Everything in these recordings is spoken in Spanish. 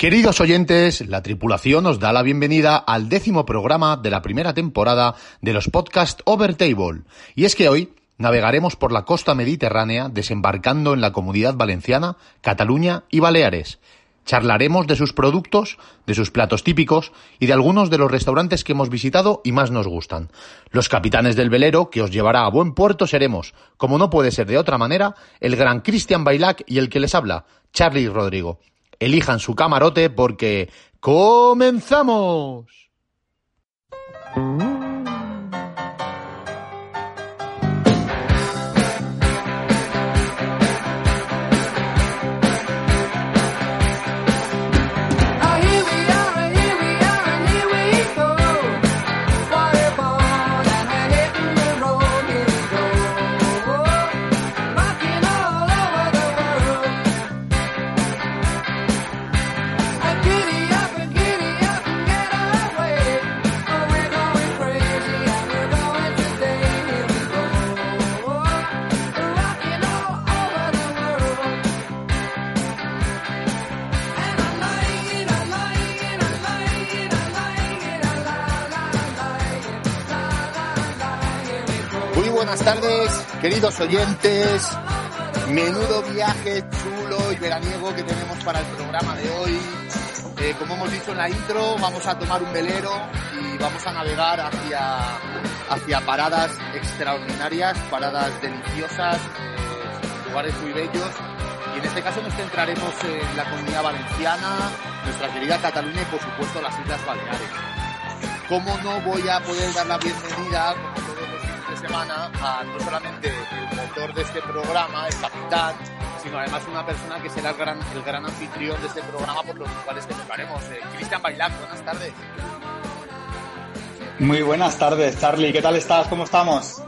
Queridos oyentes, la tripulación os da la bienvenida al décimo programa de la primera temporada de los podcasts Overtable. Y es que hoy navegaremos por la costa mediterránea desembarcando en la comunidad valenciana, Cataluña y Baleares. Charlaremos de sus productos, de sus platos típicos y de algunos de los restaurantes que hemos visitado y más nos gustan. Los capitanes del velero que os llevará a buen puerto seremos, como no puede ser de otra manera, el gran Cristian Bailac y el que les habla, Charlie Rodrigo. Elijan su camarote porque ¡comenzamos! Buenas tardes, queridos oyentes. Menudo viaje chulo y veraniego que tenemos para el programa de hoy. Eh, como hemos dicho en la intro, vamos a tomar un velero y vamos a navegar hacia, hacia paradas extraordinarias, paradas deliciosas, eh, lugares muy bellos. Y en este caso nos centraremos en la comunidad valenciana, nuestra querida Cataluña y por supuesto las Islas Baleares. ¿Cómo no voy a poder dar la bienvenida, semana a no solamente el motor de este programa, el capitán, sino además una persona que será el gran, el gran anfitrión de este programa por los cuales que tocaremos. Eh, Cristian Bailac, buenas tardes. Muy buenas tardes, Charlie. ¿Qué tal estás? ¿Cómo estamos?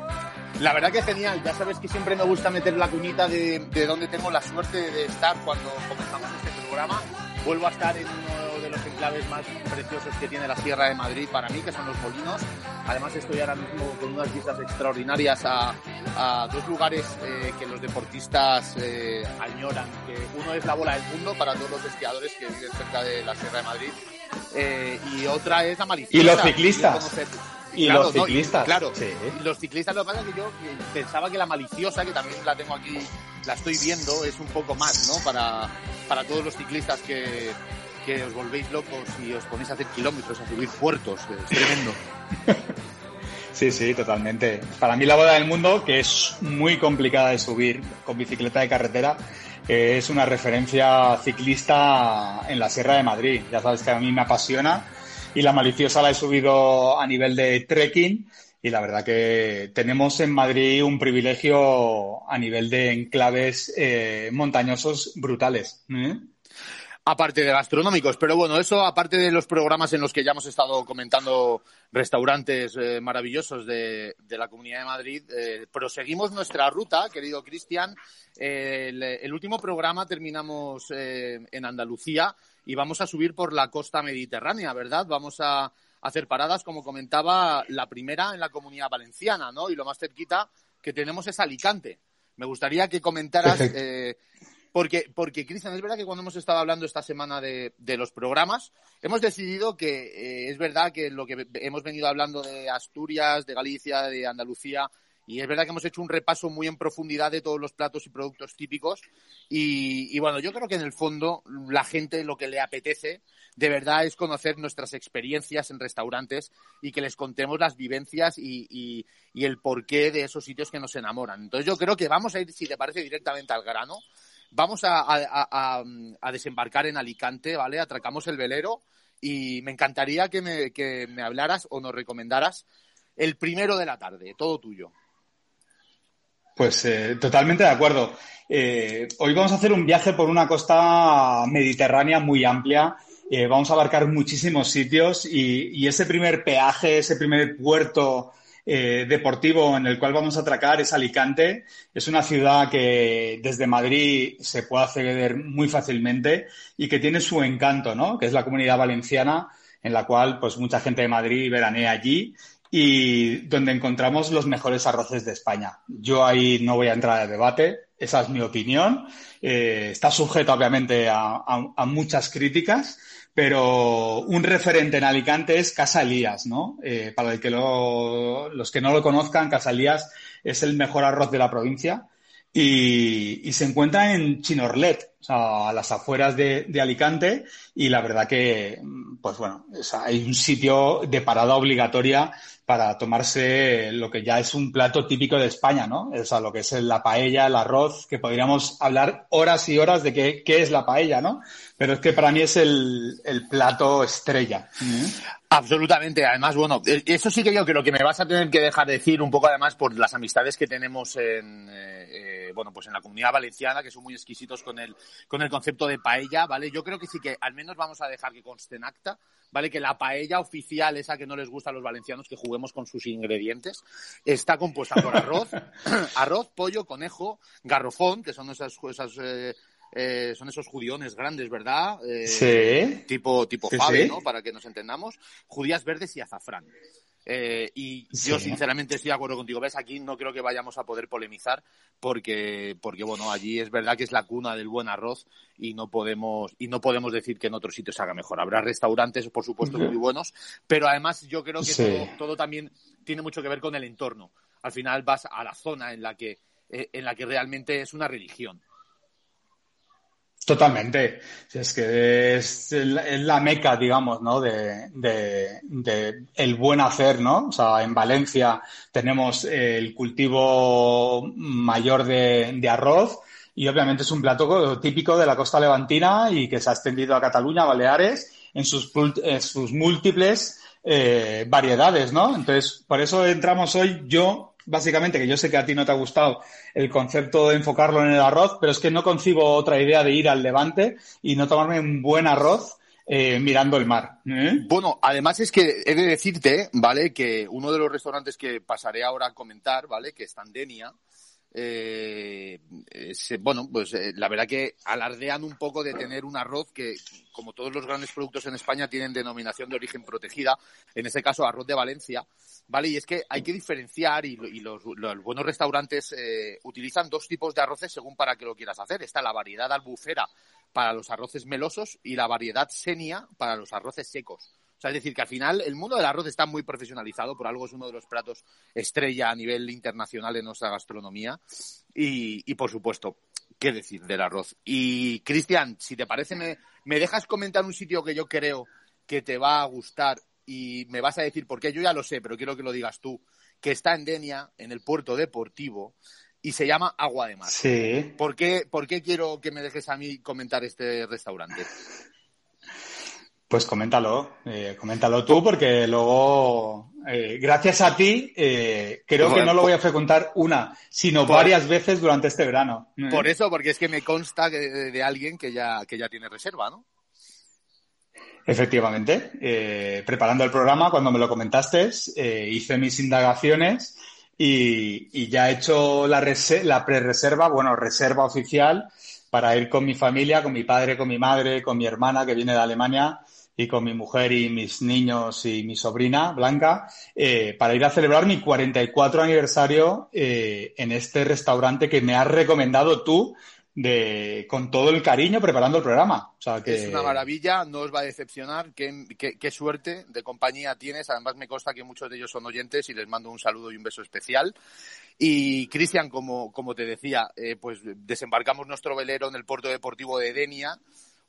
La verdad que genial. Ya sabes que siempre me gusta meter la cuñita de, de donde tengo la suerte de estar cuando comenzamos este programa. Vuelvo a estar en uno los enclaves más preciosos que tiene la Sierra de Madrid para mí, que son los Molinos. Además estoy ahora mismo con unas vistas extraordinarias a, dos lugares eh, que los deportistas eh, añoran. Que uno es la bola del mundo para todos los esquiadores que viven cerca de la Sierra de Madrid. Eh, y otra es la Maliciosa. Y los ciclistas. Y los ciclistas. claro, los ciclistas lo que pasa es que yo pensaba que la maliciosa, que también la tengo aquí, la estoy viendo, es un poco más, ¿no? Para, para todos los ciclistas que, que os volvéis locos y os ponéis a hacer kilómetros, a subir puertos. Es tremendo. Sí, sí, totalmente. Para mí la boda del mundo, que es muy complicada de subir con bicicleta de carretera, es una referencia ciclista en la Sierra de Madrid. Ya sabes que a mí me apasiona y la maliciosa la he subido a nivel de trekking y la verdad que tenemos en Madrid un privilegio a nivel de enclaves eh, montañosos brutales. ¿eh? Aparte de gastronómicos. Pero bueno, eso aparte de los programas en los que ya hemos estado comentando restaurantes eh, maravillosos de, la Comunidad de Madrid, eh, proseguimos nuestra ruta, querido Cristian. el, último programa terminamos eh, en Andalucía y vamos a subir por la costa mediterránea, ¿verdad? Vamos a hacer paradas, como comentaba, la primera en la Comunidad Valenciana, ¿no? Y lo más cerquita que tenemos es Alicante. Me gustaría que comentaras porque, porque Cristian, es verdad que cuando hemos estado hablando esta semana de, los programas, hemos decidido que eh, es verdad que lo que hemos venido hablando de Asturias, de Galicia, de Andalucía, y es verdad que hemos hecho un repaso muy en profundidad de todos los platos y productos típicos. Y, bueno, yo creo que en el fondo la gente lo que le apetece de verdad es conocer nuestras experiencias en restaurantes y que les contemos las vivencias y, y el porqué de esos sitios que nos enamoran. Entonces yo creo que vamos a ir, si te parece, directamente al grano. Vamos a, desembarcar en Alicante, ¿vale? Atracamos el velero y me encantaría que me, hablaras o nos recomendaras el primero de la tarde, todo tuyo. Pues eh, totalmente de acuerdo. Eh, hoy vamos a hacer un viaje por una costa mediterránea muy amplia. Eh, vamos a abarcar muchísimos sitios y, ese primer peaje, ese primer puerto eh, deportivo en el cual vamos a atracar es Alicante. Es una ciudad que desde Madrid se puede acceder muy fácilmente y que tiene su encanto, ¿no? Que es la comunidad valenciana, en la cual pues mucha gente de Madrid veranea allí y donde encontramos los mejores arroces de España. Yo ahí no voy a entrar a debate. esa es mi opinión. Eh, está sujeto, obviamente, a, muchas críticas, pero un referente en Alicante es Casa Elías, ¿no? Eh, para los que no lo conozcan, Casa Elías es el mejor arroz de la provincia y, se encuentra en Chinorlet, o sea, a las afueras de, Alicante, y la verdad que, pues bueno, hay un sitio de parada obligatoria para tomarse lo que ya es un plato típico de España, ¿no? O sea, lo que es la paella, el arroz, que podríamos hablar horas y horas de qué, es la paella, ¿no? Pero es que para mí es el, plato estrella. Absolutamente. Además, bueno, eh, eso sí que yo creo que me vas a tener que dejar decir un poco además por las amistades que tenemos en, eh, eh, bueno, pues en la comunidad valenciana, que son muy exquisitos con el, con el concepto de paella, ¿vale? Yo creo que sí que al menos vamos a dejar que conste en acta, ¿vale? Que la paella oficial, esa que no les gusta a los valencianos, que juguemos con sus ingredientes, está compuesta por arroz, arroz, pollo, conejo, garrofón, que son esas, esas eh, son esos judiones grandes, ¿verdad? Eh, sí. Tipo, tipo Fave, ¿no? Para que nos entendamos. Judías verdes y azafrán. Eh, y yo sinceramente estoy de acuerdo contigo. Ves, aquí no creo que vayamos a poder polemizar porque, porque bueno, allí es verdad que es la cuna del buen arroz y no podemos, y no podemos decir que en otros sitios se haga mejor. Habrá restaurantes, por supuesto, muy buenos, pero además yo creo que todo, también tiene mucho que ver con el entorno. Al final vas a la zona en la que, en la que realmente es una religión. Totalmente. Es que es, la meca, digamos, ¿no? De, de, el buen hacer, ¿no? O sea, en Valencia tenemos el cultivo mayor de, de arroz y obviamente es un plato típico de la costa levantina y que se ha extendido a Cataluña, Baleares, en sus, en sus múltiples eh, variedades, ¿no? Entonces, por eso entramos hoy yo básicamente, que yo sé que a ti no te ha gustado el concepto de enfocarlo en el arroz, pero es que no concibo otra idea de ir al levante y no tomarme un buen arroz eh, mirando el mar. ¿eh? Bueno, además es que he de decirte, ¿vale? Que uno de los restaurantes que pasaré ahora a comentar, ¿vale? Que está en Denia, eh, bueno, pues eh, la verdad que alardean un poco de tener un arroz que, como todos los grandes productos en España, tienen denominación de origen protegida, en este caso arroz de Valencia, ¿vale? Y es que hay que diferenciar y, los, buenos restaurantes eh, utilizan dos tipos de arroces según para qué lo quieras hacer. Está la variedad albufera para los arroces melosos y la variedad senia para los arroces secos sea, es decir, que al final el mundo del arroz está muy profesionalizado, por algo es uno de los platos estrella a nivel internacional en nuestra gastronomía. Y, por supuesto, ¿qué decir del arroz? Y Cristian, si te parece, me, me dejas comentar un sitio que yo creo que te va a gustar y me vas a decir por qué. Yo ya lo sé, pero quiero que lo digas tú. Que está en Denia, en el puerto deportivo, y se llama Agua de Mar. Sí. ¿Por qué, ¿Por qué quiero que me dejes a mí comentar este restaurante? Pues coméntalo, eh, coméntalo tú, porque luego, eh, gracias a ti, eh, creo que no lo voy a frecuentar una, sino varias veces durante este verano. Por eso, porque es que me consta de, alguien que ya, que ya tiene reserva, ¿no? Efectivamente, preparando el programa, cuando me lo comentaste, hice mis indagaciones y, ya he hecho la, la pre-reserva, bueno, reserva oficial para ir con mi familia, con mi padre, con mi madre, con mi hermana que viene de Alemania y con mi mujer y mis niños y mi sobrina, Blanca, eh, para ir a celebrar mi 44 aniversario eh, en este restaurante que me has recomendado tú de, con todo el cariño preparando el programa. Es una maravilla, no os va a decepcionar. Qué, qué, suerte de compañía tienes. Además, me consta que muchos de ellos son oyentes y les mando un saludo y un beso especial. Y Cristian, como, como te decía, eh, pues desembarcamos nuestro velero en el puerto deportivo de Denia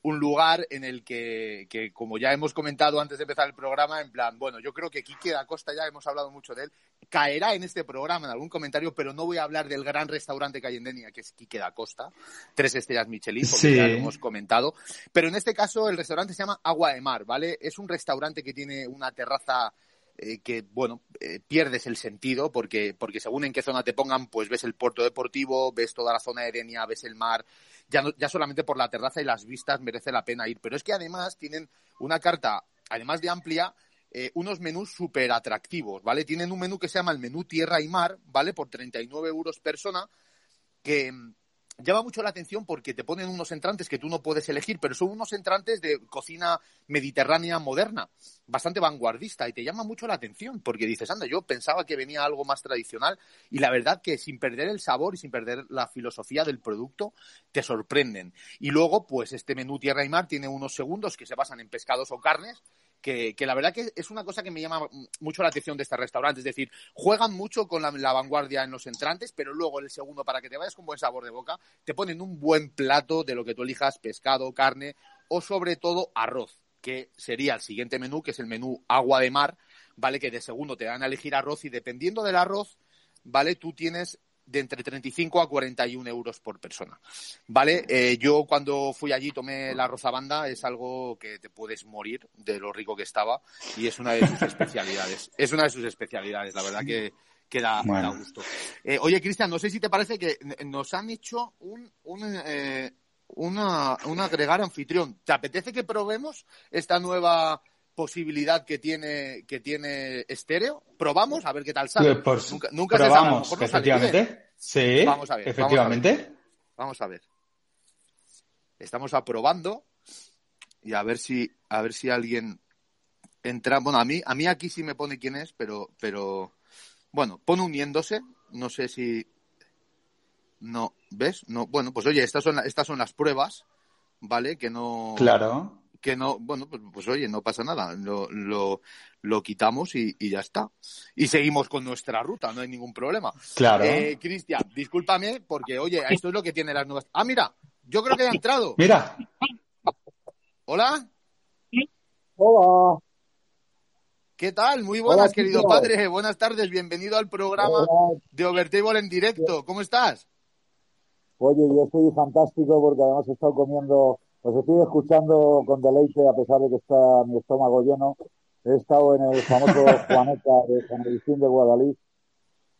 un lugar en el que, que, como ya hemos comentado antes de empezar el programa, en plan, bueno, yo creo que Quique da Costa, ya hemos hablado mucho de él, caerá en este programa en algún comentario, pero no voy a hablar del gran restaurante que hay en Denia, que es Quique da Costa, tres estrellas Michelin, porque ya lo hemos comentado. Pero en este caso el restaurante se llama Agua de Mar, ¿vale? Es un restaurante que tiene una terraza eh, que, bueno, eh, pierdes el sentido porque, porque según en qué zona te pongan, pues ves el puerto deportivo, ves toda la zona de Denia, ves el mar, ya, solamente por la terraza y las vistas merece la pena ir. Pero es que además tienen una carta, además de amplia, eh, unos menús súper atractivos, ¿vale? Tienen un menú que se llama el menú tierra y mar, ¿vale? Por 39 euros persona, que, llama mucho la atención porque te ponen unos entrantes que tú no puedes elegir, pero son unos entrantes de cocina mediterránea moderna, bastante vanguardista, y te llama mucho la atención porque dices, anda, yo pensaba que venía algo más tradicional y la verdad que sin perder el sabor y sin perder la filosofía del producto, te sorprenden. Y luego, pues este menú Tierra y Mar tiene unos segundos que se basan en pescados o carnes que, la verdad que es una cosa que me llama mucho la atención de este restaurante. Es decir, juegan mucho con la, vanguardia en los entrantes, pero luego el segundo, para que te vayas con buen sabor de boca, te ponen un buen plato de lo que tú elijas, pescado, carne o sobre todo arroz, que sería el siguiente menú, que es el menú agua de mar, ¿vale? Que de segundo te dan a elegir arroz y dependiendo del arroz, ¿vale? Tú tienes de entre 35 a 41 euros por persona. ¿Vale? Eh, yo cuando fui allí tomé la rozabanda, es algo que te puedes morir de lo rico que estaba y es una de sus especialidades. Es una de sus especialidades, la verdad que, que da, gusto. Eh, oye, Cristian, no sé si te parece que nos han hecho un, un eh, una, un agregar anfitrión. ¿Te apetece que probemos esta nueva posibilidad que tiene que tiene estéreo. Probamos a ver qué tal sale. Pues, nunca, nunca probamos, se efectivamente. Sí, vamos a ver, efectivamente. Vamos a ver. Estamos aprobando y a ver si a ver si alguien entra. Bueno, a mí a mí aquí sí me pone quién es, pero pero bueno, pone uniéndose. No sé si no ves. No, bueno, pues oye, estas son estas son las pruebas, ¿vale? Que no. Claro que no, bueno, pues, pues, oye, no pasa nada, lo, lo, lo quitamos y, y, ya está. Y seguimos con nuestra ruta, no hay ningún problema. Claro. Eh, Cristian, discúlpame, porque oye, esto es lo que tiene las nuevas. Ah, mira, yo creo que ha entrado. Mira. Hola. Hola. ¿Qué tal? Muy buenas, querido padre. Buenas tardes, bienvenido al programa de Overtable en directo. ¿Cómo estás? Oye, yo estoy fantástico porque además he estado comiendo os estoy escuchando con deleite a pesar de que está mi estómago lleno. He estado en el famoso Juaneta de San Agustín de Guadalís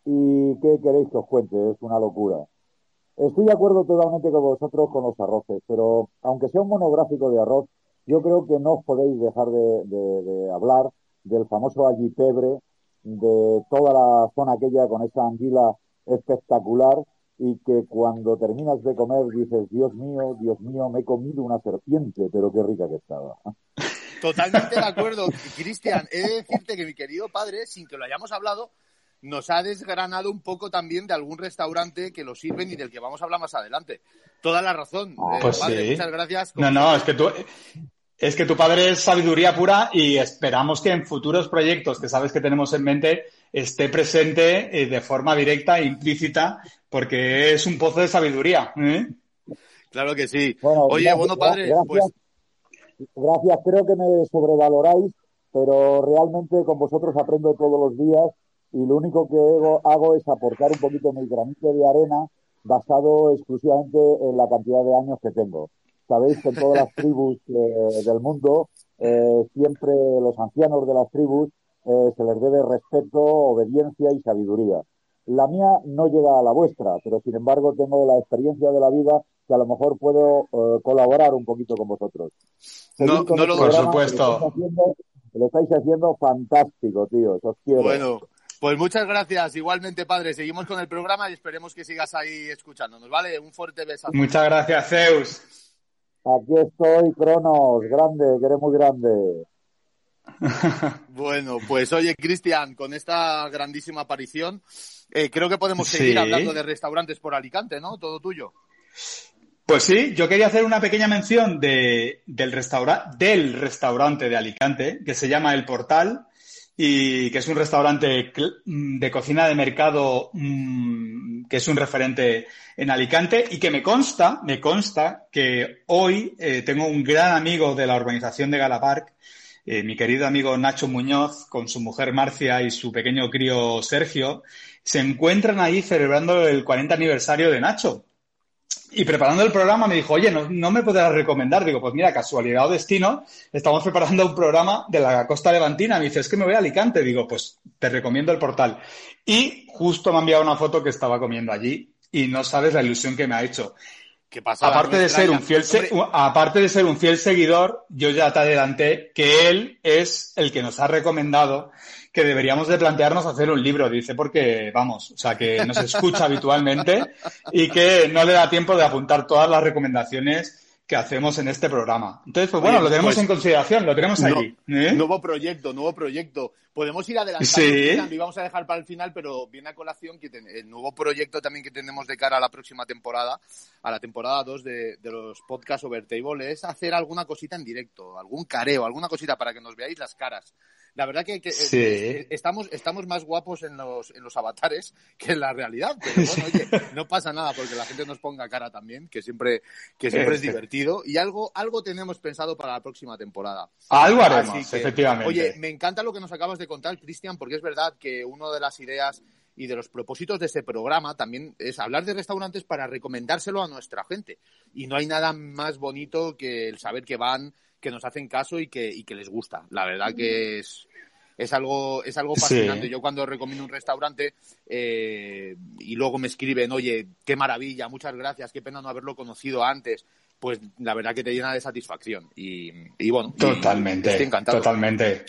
y ¿qué queréis que os cuente? Es una locura. Estoy de acuerdo totalmente con vosotros con los arroces, pero aunque sea un monográfico de arroz, yo creo que no os podéis dejar de, de hablar del famoso allipebre, de toda la zona aquella con esa anguila espectacular y que cuando terminas de comer dices, Dios mío, Dios mío, me he comido una serpiente, pero qué rica que estaba. Totalmente de acuerdo. Cristian, he de decirte que mi querido padre, sin que lo hayamos hablado, nos ha desgranado un poco también de algún restaurante que lo sirven y del que vamos a hablar más adelante. Toda la razón. Ah, pues padre, Muchas gracias. No, no, es que tú, es que tu padre es sabiduría pura y esperamos que en futuros proyectos que sabes que tenemos en mente esté presente eh, de forma directa e implícita porque es un pozo de sabiduría. ¿eh? Claro que sí. Oye, bueno, padre, gracias, pues... Gracias, creo que me sobrevaloráis, pero realmente con vosotros aprendo todos los días y lo único que hago, es aportar un poquito mi granito de arena basado exclusivamente en la cantidad de años que tengo. Sabéis que en todas las tribus eh, del mundo, eh, siempre los ancianos de las tribus se les debe respeto, obediencia y sabiduría. La mía no llega a la vuestra, pero sin embargo tengo la experiencia de la vida que a lo mejor puedo eh, colaborar un poquito con vosotros. no, no lo, por supuesto. Lo estáis, haciendo, fantástico, tío. Os quiero. Bueno, pues muchas gracias. Igualmente, padre. Seguimos con el programa y esperemos que sigas ahí escuchándonos, ¿vale? Un fuerte beso. Muchas gracias, Zeus. Aquí estoy, Cronos. Grande, que eres muy grande. bueno, pues oye, Cristian, con esta grandísima aparición, eh, creo que podemos seguir hablando de restaurantes por Alicante, ¿no? Todo tuyo. Pues sí, yo quería hacer una pequeña mención de, del, del restaurante de Alicante, que se llama El Portal, y que es un restaurante de cocina de mercado mm, que es un referente en Alicante y que me consta, me consta que hoy eh, tengo un gran amigo de la urbanización de Galapark eh, mi querido amigo Nacho Muñoz, con su mujer Marcia y su pequeño crío Sergio, se encuentran ahí celebrando el 40 aniversario de Nacho. Y preparando el programa me dijo, oye, ¿no, me podrás recomendar? Digo, pues mira, casualidad o destino, estamos preparando un programa de la costa levantina. Me dice, es que me voy a Alicante. Digo, pues te recomiendo el portal. Y justo me ha enviado una foto que estaba comiendo allí y no sabes la ilusión que me ha hecho. aparte de ser un fiel aparte de ser un fiel seguidor, yo ya te adelanté que él es el que nos ha recomendado que deberíamos de plantearnos hacer un libro, dice, porque vamos, o sea, que nos escucha habitualmente y que no le da tiempo de apuntar todas las recomendaciones que hacemos en este programa. Entonces, pues bueno, lo tenemos pues en consideración, lo tenemos allí. ¿eh? Nuevo proyecto, nuevo proyecto. Podemos ir adelantando y vamos a dejar para el final, pero viene a colación que el nuevo proyecto también que tenemos de cara a la próxima temporada, a la temporada 2 de, de los podcasts Overtable, es hacer alguna cosita en directo, algún careo, alguna cosita para que nos veáis las caras. La verdad que, eh, estamos, estamos más guapos en los, en los avatares que en la realidad. Pero bueno, oye, no pasa nada porque la gente nos ponga cara también, que siempre, que siempre es divertido. Y algo, algo tenemos pensado para la próxima temporada. Algo haremos, efectivamente. Oye, me encanta lo que nos acabas de contar, Cristian, porque es verdad que una de las ideas y de los propósitos de este programa también es hablar de restaurantes para recomendárselo a nuestra gente. Y no hay nada más bonito que el saber que van que nos hacen caso y que, y que les gusta. La verdad que es, es algo, es algo fascinante. Yo cuando recomiendo un restaurante eh, y luego me escriben, oye, qué maravilla, muchas gracias, qué pena no haberlo conocido antes, pues la verdad que te llena de satisfacción. Y, y bueno, totalmente. estoy encantado. Totalmente.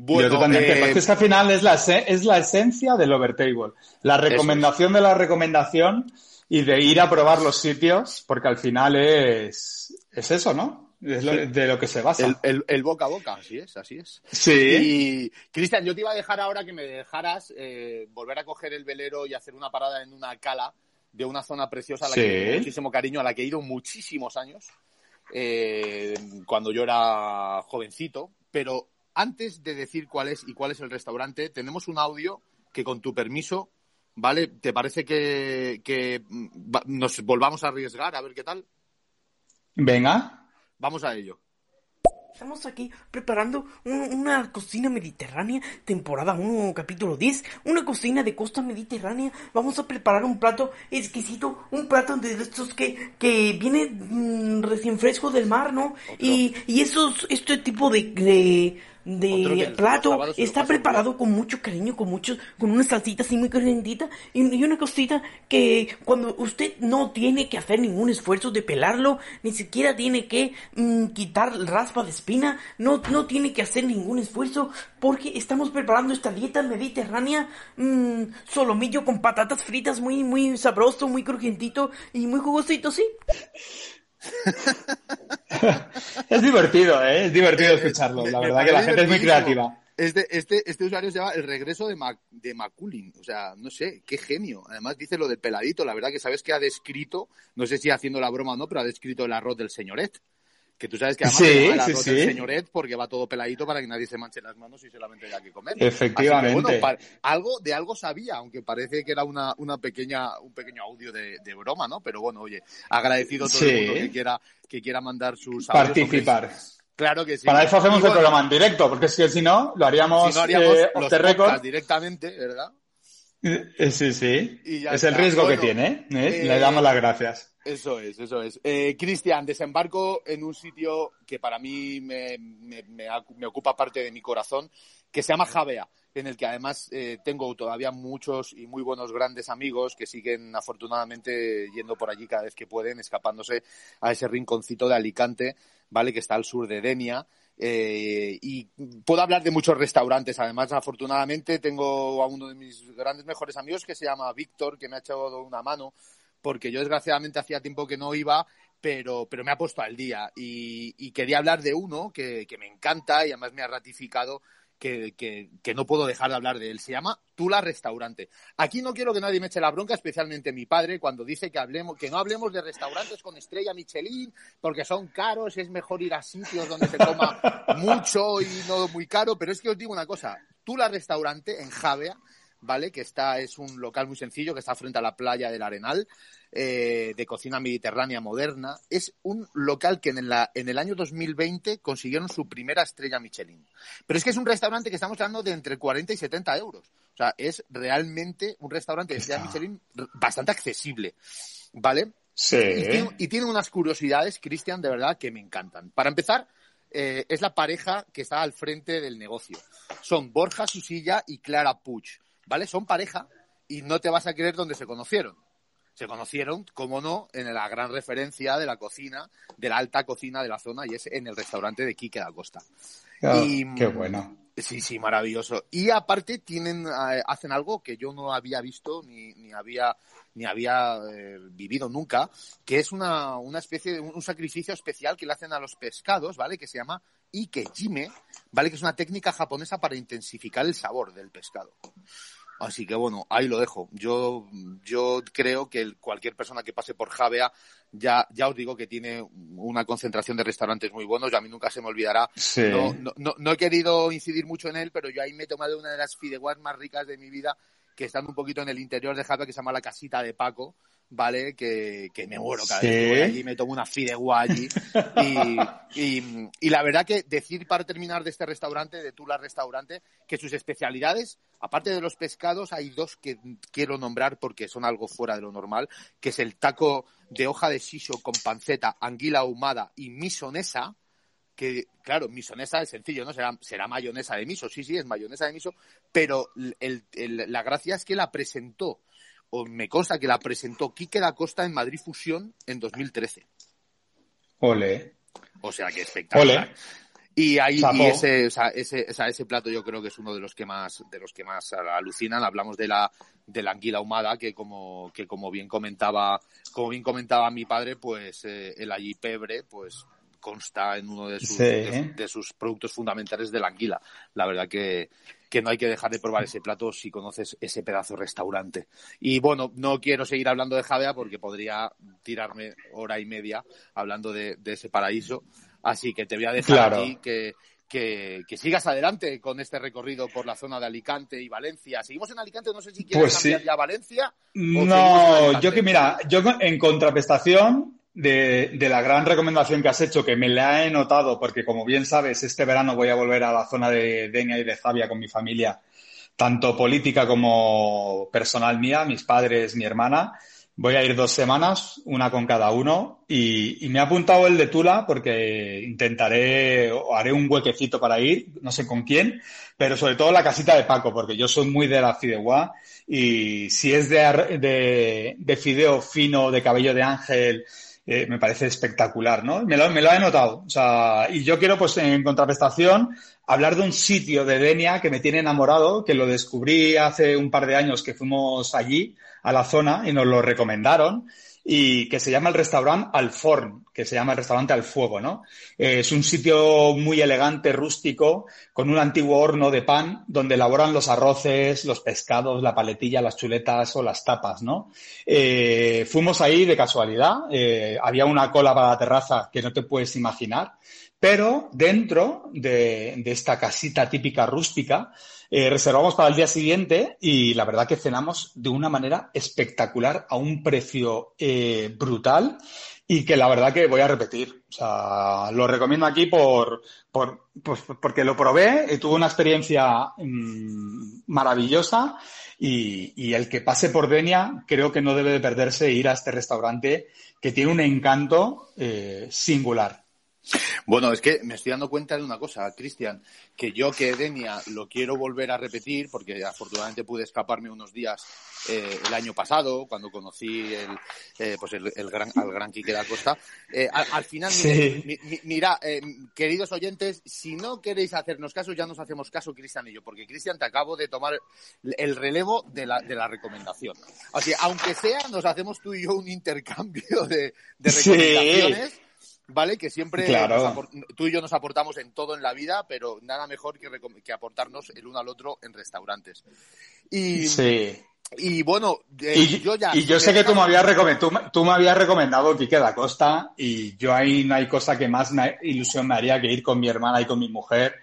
Bueno, Yo totalmente. Eh, es que al final es la, es la esencia del overtable. La recomendación de la recomendación y de ir a probar los sitios, porque al final es, es eso, ¿no? Es de lo que se basa. El, boca a boca, así es, así es. Sí. Y, Cristian, yo te iba a dejar ahora que me dejaras eh, volver a coger el velero y hacer una parada en una cala de una zona preciosa a la que tengo muchísimo cariño, a la que he ido muchísimos años, eh, cuando yo era jovencito. Pero antes de decir cuál es y cuál es el restaurante, tenemos un audio que con tu permiso, ¿vale? ¿Te parece que, que mm, nos volvamos a arriesgar a ver qué tal? Venga. Vamos a ello. Estamos aquí preparando una cocina mediterránea, temporada 1, capítulo 10, una cocina de costa mediterránea. Vamos a preparar un plato exquisito, un plato de estos que, que viene mm, recién fresco del mar, ¿no? Y, y esos, este tipo de, de de plato está preparado con mucho cariño, con mucho, con una salsita así muy calentita y, una cosita que cuando usted no tiene que hacer ningún esfuerzo de pelarlo, ni siquiera tiene que mm, quitar raspa de espina, no, no tiene que hacer ningún esfuerzo porque estamos preparando esta dieta mediterránea mmm, solomillo con patatas fritas muy, muy sabroso, muy crujientito y muy jugosito, ¿sí? es divertido, ¿eh? Es divertido escucharlo. La verdad que la gente es muy creativa. Este, este, este usuario se llama El Regreso de, Mac, de Maculin. O sea, no sé, qué genio. Además dice lo del peladito. La verdad que sabes que ha descrito, no sé si haciendo la broma o no, pero ha descrito el arroz del señoret. Que tú sabes que además sí, el arroz del señoret porque va todo peladito para que nadie se manche las manos y solamente haya que comer. Efectivamente. algo, de algo sabía, aunque parece que era una, una pequeña, un pequeño audio de, broma, ¿no? Pero bueno, oye, agradecido a todo el mundo que quiera, que quiera mandar sus Participar. Claro que sí. Para eso hacemos el programa en directo, porque es que si no, lo haríamos, si no haríamos eh, los directamente, ¿verdad? Eh, sí, sí. Es el riesgo que tiene. ¿eh? Le damos las gracias. Eso es, eso es. Eh, Cristian, desembarco en un sitio que para mí me, ocupa parte de mi corazón, que se llama Javea, en el que además eh, tengo todavía muchos y muy buenos grandes amigos que siguen afortunadamente yendo por allí cada vez que pueden, escapándose a ese rinconcito de Alicante, ¿vale? Que está al sur de Denia. Eh, y puedo hablar de muchos restaurantes. Además, afortunadamente, tengo a uno de mis grandes mejores amigos que se llama Víctor, que me ha echado una mano porque yo desgraciadamente hacía tiempo que no iba, pero, pero me ha puesto al día. Y, quería hablar de uno que, me encanta y además me ha ratificado que, que, no puedo dejar de hablar de él. Se llama Tula Restaurante. Aquí no quiero que nadie me eche la bronca, especialmente mi padre, cuando dice que, hablemos, que no hablemos de restaurantes con estrella Michelin, porque son caros, es mejor ir a sitios donde se toma mucho y no muy caro. Pero es que os digo una cosa, Tula Restaurante en Javea ¿vale? Que está, es un local muy sencillo que está frente a la playa del Arenal, eh, de cocina mediterránea moderna. Es un local que en, la, en el año 2020 consiguieron su primera estrella Michelin. Pero es que es un restaurante que estamos hablando de entre 40 y 70 euros. O sea, es realmente un restaurante de estrella Michelin bastante accesible, ¿vale? Sí. Y tiene, unas curiosidades, Cristian, de verdad, que me encantan. Para empezar, eh, es la pareja que está al frente del negocio. Son Borja Susilla y Clara Puig. ¿Vale? Son pareja y no te vas a creer dónde se conocieron. se conocieron, como no, en la gran referencia de la cocina, de la alta cocina de la zona, y es en el restaurante de Quique da Costa. Oh, qué bueno. Sí, sí, maravilloso. Y aparte tienen, eh, hacen algo que yo no había visto ni, ni había ni había eh, vivido nunca, que es una, una especie de un, sacrificio especial que le hacen a los pescados, ¿vale? Que se llama ikejime, ¿vale? Que es una técnica japonesa para intensificar el sabor del pescado. Así que bueno, ahí lo dejo. Yo, yo creo que cualquier persona que pase por Javea, ya, ya os digo que tiene una concentración de restaurantes muy buenos y a mí nunca se me olvidará. No, no, no, he querido incidir mucho en él, pero yo ahí me he tomado una de las fideuás más ricas de mi vida, que están un poquito en el interior de Javea, que se llama la casita de Paco, ¿vale? Que, que me muero cada vez que voy allí, me tomo una fideuá allí. y, y, la verdad que decir para terminar de este restaurante, de Tula Restaurante, que sus especialidades, aparte de los pescados, hay dos que quiero nombrar porque son algo fuera de lo normal, que es el taco de hoja de shiso con panceta, anguila ahumada y misonesa, que, claro, misonesa es sencillo, ¿no? Será, será mayonesa de miso, sí, sí, es mayonesa de miso, pero el, la gracia es que la presentó o me consta que la presentó Quique da Costa en Madrid Fusión en 2013. Ole. O sea que espectacular. Y ahí y ese, ese, ese plato yo creo que es uno de los que más de los que más alucinan. Hablamos de la de la anguila ahumada que como que como bien comentaba como bien comentaba mi padre, pues eh, el allí pebre, pues consta en uno de sus, de, sus productos fundamentales de la anguila. La verdad que, que no hay que dejar de probar ese plato si conoces ese pedazo de restaurante. Y bueno, no quiero seguir hablando de Javea porque podría tirarme hora y media hablando de, ese paraíso. Así que te voy a dejar aquí que, que, sigas adelante con este recorrido por la zona de Alicante y Valencia. ¿Seguimos en Alicante? No sé si quieres pues cambiar ya Valencia. no, yo que mira, yo en contraprestación de, la gran recomendación que has hecho, que me la he notado, porque como bien sabes, este verano voy a volver a la zona de Denia y de Zavia con mi familia, tanto política como personal mía, mis padres, mi hermana. Voy a ir dos semanas, una con cada uno, y, y me ha apuntado el de Tula porque intentaré o haré un huequecito para ir, no sé con quién, pero sobre todo la casita de Paco, porque yo soy muy de la fideuá y si es de, de, de fideo fino, de cabello de ángel, eh, me parece espectacular, ¿no? Me lo, me lo he notado. O sea, y yo quiero, pues, en contraprestación, hablar de un sitio de Denia que me tiene enamorado, que lo descubrí hace un par de años que fuimos allí, a la zona, y nos lo recomendaron y que se llama el restaurante Al Forn, que se llama el restaurante Al Fuego, ¿no? Eh, es un sitio muy elegante, rústico, con un antiguo horno de pan donde elaboran los arroces, los pescados, la paletilla, las chuletas o las tapas, ¿no? Eh, fuimos ahí de casualidad, eh, había una cola para la terraza que no te puedes imaginar, pero dentro de, de esta casita típica rústica, eh, reservamos para el día siguiente y la verdad que cenamos de una manera espectacular a un precio eh, brutal y que la verdad que voy a repetir. O sea, lo recomiendo aquí por, por pues porque lo probé, y tuve una experiencia mmm, maravillosa y, y, el que pase por Denia creo que no debe de perderse ir a este restaurante que tiene un encanto eh, singular. Bueno, es que me estoy dando cuenta de una cosa, Cristian, que yo que Denia lo quiero volver a repetir, porque afortunadamente pude escaparme unos días eh, el año pasado, cuando conocí el, eh, pues el, el, gran, al gran Quique da Costa. Eh, al, al, final, sí. mira, mira eh, queridos oyentes, si no queréis hacernos caso, ya nos hacemos caso, Cristian y yo, porque Cristian, te acabo de tomar el relevo de la, de la recomendación. O sea, aunque sea, nos hacemos tú y yo un intercambio de, de recomendaciones. Sí ¿vale? Que siempre claro. tú y yo nos aportamos en todo en la vida, pero nada mejor que, que aportarnos el uno al otro en restaurantes. Y, sí. Y bueno, eh, y, yo ya. Y yo sé que tú me habías recomendado, tú, tú, me habías recomendado Quique da Costa, y yo ahí no hay cosa que más me, ilusión me haría que ir con mi hermana y con mi mujer.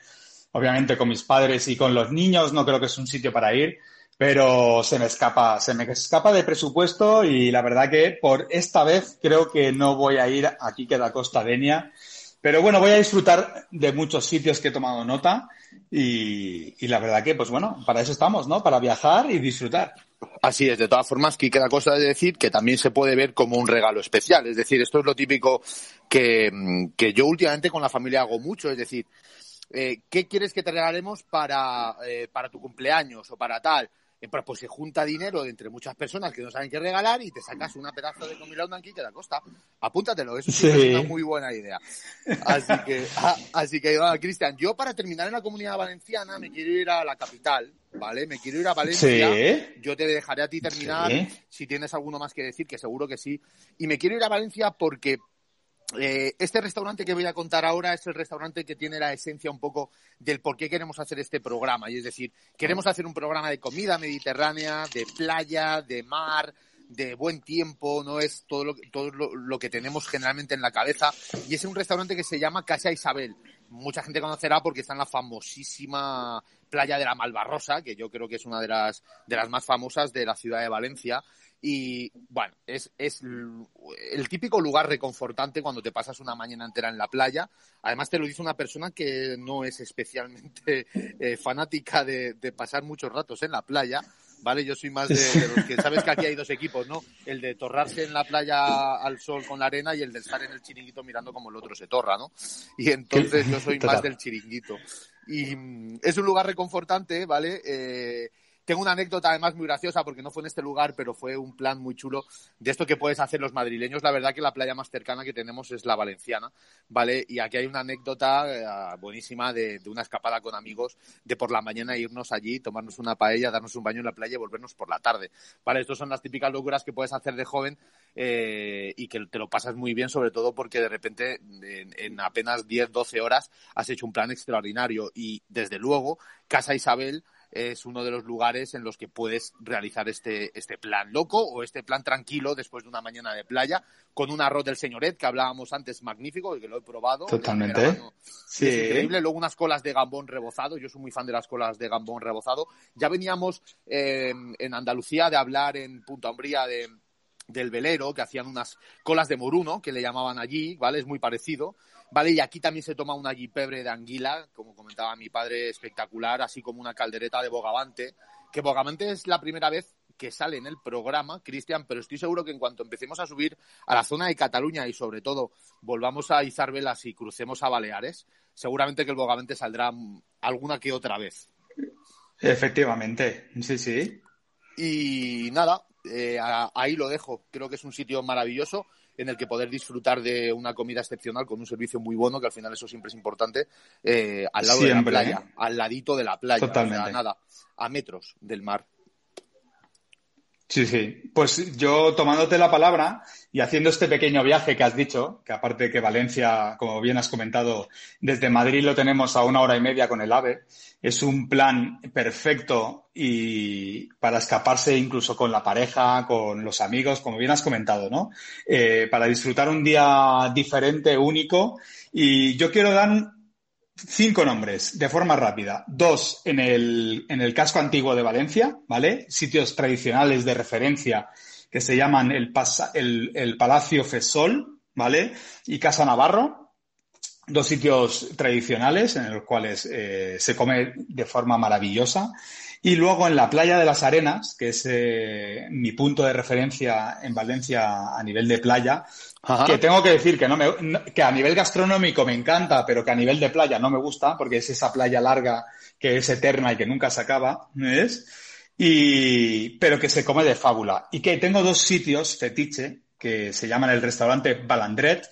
Obviamente con mis padres y con los niños no creo que es un sitio para ir pero se me escapa, se me escapa de presupuesto y la verdad que por esta vez creo que no voy a ir aquí que la Costa Denia. Pero bueno, voy a disfrutar de muchos sitios que he tomado nota y, y, la verdad que, pues bueno, para eso estamos, ¿no? Para viajar y disfrutar. Así es, de todas formas, que queda cosa de decir que también se puede ver como un regalo especial. Es decir, esto es lo típico que, que yo últimamente con la familia hago mucho. Es decir, eh, ¿qué quieres que te regalemos para, eh, para tu cumpleaños o para tal? Eh, pues, se junta dinero entre muchas personas que no saben qué regalar y te sacas una pedazo de comilón aquí que te costa. Apúntatelo, eso sí, es una muy buena idea. Así que, ah, así que, Cristian, yo para terminar en la comunidad valenciana me quiero ir a la capital, ¿vale? Me quiero ir a Valencia. Yo te dejaré a ti terminar si tienes alguno más que decir, que seguro que sí. Y me quiero ir a Valencia porque eh, este restaurante que voy a contar ahora es el restaurante que tiene la esencia un poco del por qué queremos hacer este programa. Y es decir, queremos hacer un programa de comida mediterránea, de playa, de mar, de buen tiempo, no es todo lo, todo lo, que tenemos generalmente en la cabeza. Y es un restaurante que se llama Casa Isabel. Mucha gente conocerá porque está en la famosísima playa de la Malvarrosa, que yo creo que es una de las, de las más famosas de la ciudad de Valencia. Y bueno, es, es el típico lugar reconfortante cuando te pasas una mañana entera en la playa. Además, te lo dice una persona que no es especialmente eh, fanática de, pasar muchos ratos en la playa. ¿Vale? Yo soy más de, los que sabes que aquí hay dos equipos, ¿no? El de torrarse en la playa al sol con la arena y el de estar en el chiringuito mirando como el otro se torra, ¿no? Y entonces yo soy más del chiringuito. Y mm, es un lugar reconfortante, ¿vale? Eh, tengo una anécdota además muy graciosa porque no fue en este lugar, pero fue un plan muy chulo de esto que puedes hacer los madrileños. La verdad que la playa más cercana que tenemos es la valenciana, ¿vale? Y aquí hay una anécdota eh, buenísima de, una escapada con amigos, de por la mañana irnos allí, tomarnos una paella, darnos un baño en la playa y volvernos por la tarde, ¿vale? Estas son las típicas locuras que puedes hacer de joven eh, y que te lo pasas muy bien, sobre todo porque de repente en, en apenas 10, 12 horas has hecho un plan extraordinario y desde luego Casa Isabel es uno de los lugares en los que puedes realizar este, este plan loco o este plan tranquilo después de una mañana de playa con un arroz del señoret que hablábamos antes magnífico y que lo he probado. Totalmente. Sí. Es increíble. Luego unas colas de gambón rebozado. Yo soy muy fan de las colas de gambón rebozado. Ya veníamos eh, en Andalucía de hablar en Punta Umbría de del velero, que hacían unas colas de moruno, que le llamaban allí, ¿vale? Es muy parecido. ¿vale? Y aquí también se toma una guipebre de anguila, como comentaba mi padre, espectacular, así como una caldereta de bogavante, que bogavante es la primera vez que sale en el programa, Cristian, pero estoy seguro que en cuanto empecemos a subir a la zona de Cataluña y sobre todo volvamos a Izarbelas y crucemos a Baleares, seguramente que el bogavante saldrá alguna que otra vez. Efectivamente, sí, sí. Y nada, eh, ahí lo dejo. Creo que es un sitio maravilloso en el que poder disfrutar de una comida excepcional con un servicio muy bueno, que al final eso siempre es importante, eh, al lado de la playa, ¿eh? al ladito de la playa, Totalmente. nada, a metros del mar. Sí, sí. Pues yo tomándote la palabra y haciendo este pequeño viaje que has dicho, que aparte que Valencia, como bien has comentado, desde Madrid lo tenemos a una hora y media con el AVE, es un plan perfecto y para escaparse incluso con la pareja, con los amigos, como bien has comentado, ¿no? Eh, para disfrutar un día diferente, único. Y yo quiero dar cinco nombres de forma rápida. Dos en el, en el casco antiguo de Valencia, ¿vale? Sitios tradicionales de referencia que se llaman el, el, el Palacio Fesol, ¿vale? Y Casa Navarro, dos sitios tradicionales en los cuales eh, se come de forma maravillosa. Y luego en la playa de las Arenas, que es eh, mi punto de referencia en Valencia a nivel de playa, que tengo que decir que no me, que a nivel gastronómico me encanta, pero que a nivel de playa no me gusta, porque es esa playa larga que es eterna y que nunca se acaba, ¿ves? Y, pero que se come de fábula. Y que tengo dos sitios fetiche que se llaman el restaurante Balandret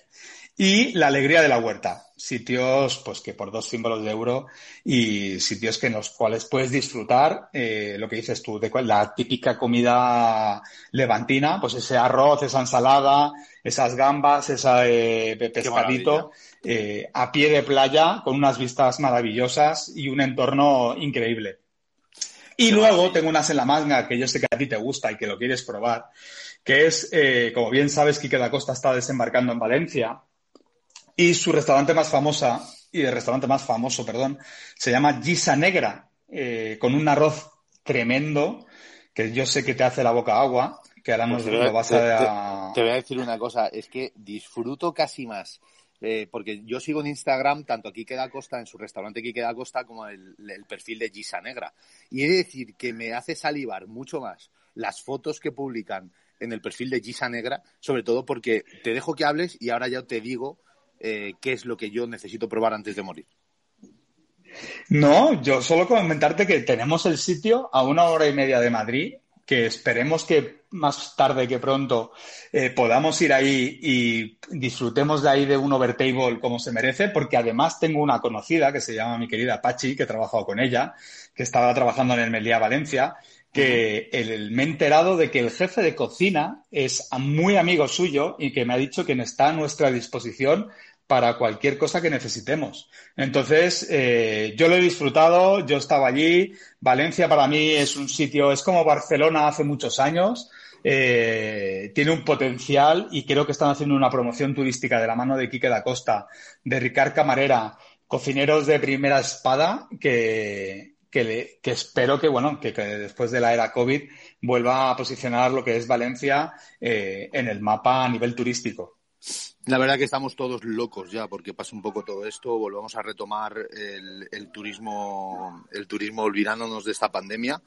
y La Alegría de la Huerta, sitios pues que por dos símbolos de euro y sitios que en los cuales puedes disfrutar eh, lo que dices tú, de la típica comida levantina, pues ese arroz, esa ensalada, esas gambas, ese eh, pescadito, eh, a pie de playa con unas vistas maravillosas y un entorno increíble. Y luego tengo unas en la manga que yo sé que a ti te gusta y que lo quieres probar, que es, como bien sabes, Quique da Costa está desembarcando en Valencia y su restaurante más famosa, y el restaurante más famoso, perdón, se llama Gisa Negra, eh, con un arroz tremendo, que yo sé que te hace la boca agua, que ahora nos pues lo vas a... Te, voy a decir una cosa, es que disfruto casi más eh, porque yo sigo en Instagram tanto aquí queda Costa, en su restaurante aquí queda Costa, como el, el, perfil de Gisa Negra. Y he de decir que me hace salivar mucho más las fotos que publican en el perfil de Gisa Negra, sobre todo porque te dejo que hables y ahora ya te digo eh, qué es lo que yo necesito probar antes de morir. No, yo solo comentarte que tenemos el sitio a una hora y media de Madrid, que esperemos que más tarde que pronto eh, podamos ir ahí y disfrutemos de ahí de un overtable como se merece, porque además tengo una conocida que se llama mi querida Pachi, que he trabajado con ella, que estaba trabajando en el Meliá Valencia, que me he enterado de que el jefe de cocina es muy amigo suyo y que me ha dicho que está a nuestra disposición para cualquier cosa que necesitemos. Entonces, eh, yo lo he disfrutado, yo estaba allí. Valencia para mí es un sitio, es como Barcelona hace muchos años. Eh, tiene un potencial y creo que están haciendo una promoción turística de la mano de Quique da Costa, de Ricard Camarera, cocineros de primera espada que, que, espero que, bueno, que, después de la era COVID vuelva a posicionar lo que es Valencia eh, en el mapa a nivel turístico. La verdad que estamos todos locos ya porque pasa un poco todo esto, volvamos a retomar el, turismo, el turismo olvidándonos de esta pandemia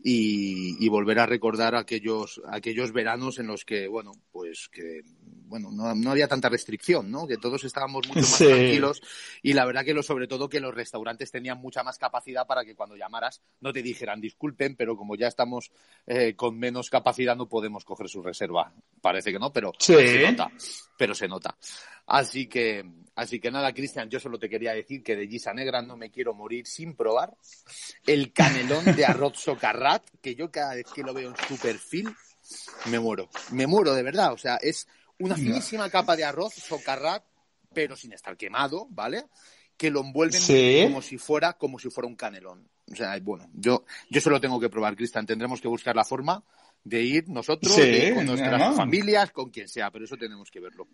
y, volver a recordar aquellos, aquellos veranos en los que, bueno, pues que bueno, no, no, había tanta restricción, ¿no? Que todos estábamos mucho más tranquilos y la verdad que lo, sobre todo que los restaurantes tenían mucha más capacidad para que cuando llamaras no te dijeran disculpen, pero como ya estamos eh, con menos capacidad no podemos coger su reserva. Parece que no, pero se nota, pero se nota. Así que, así que nada, Cristian, yo solo te quería decir que de Gisa Negra no me quiero morir sin probar el canelón de arroz socarrat, que yo cada vez que lo veo en su perfil me muero, me muero de verdad, o sea, es una finísima capa de arroz socarrat, pero sin estar quemado, ¿vale? Que lo envuelven como si fuera, como si fuera un canelón. O sea, bueno, yo, yo solo tengo que probar, Cristian. Tendremos que buscar la forma de ir nosotros, con nuestras familias, con quien sea, pero eso tenemos que verlo.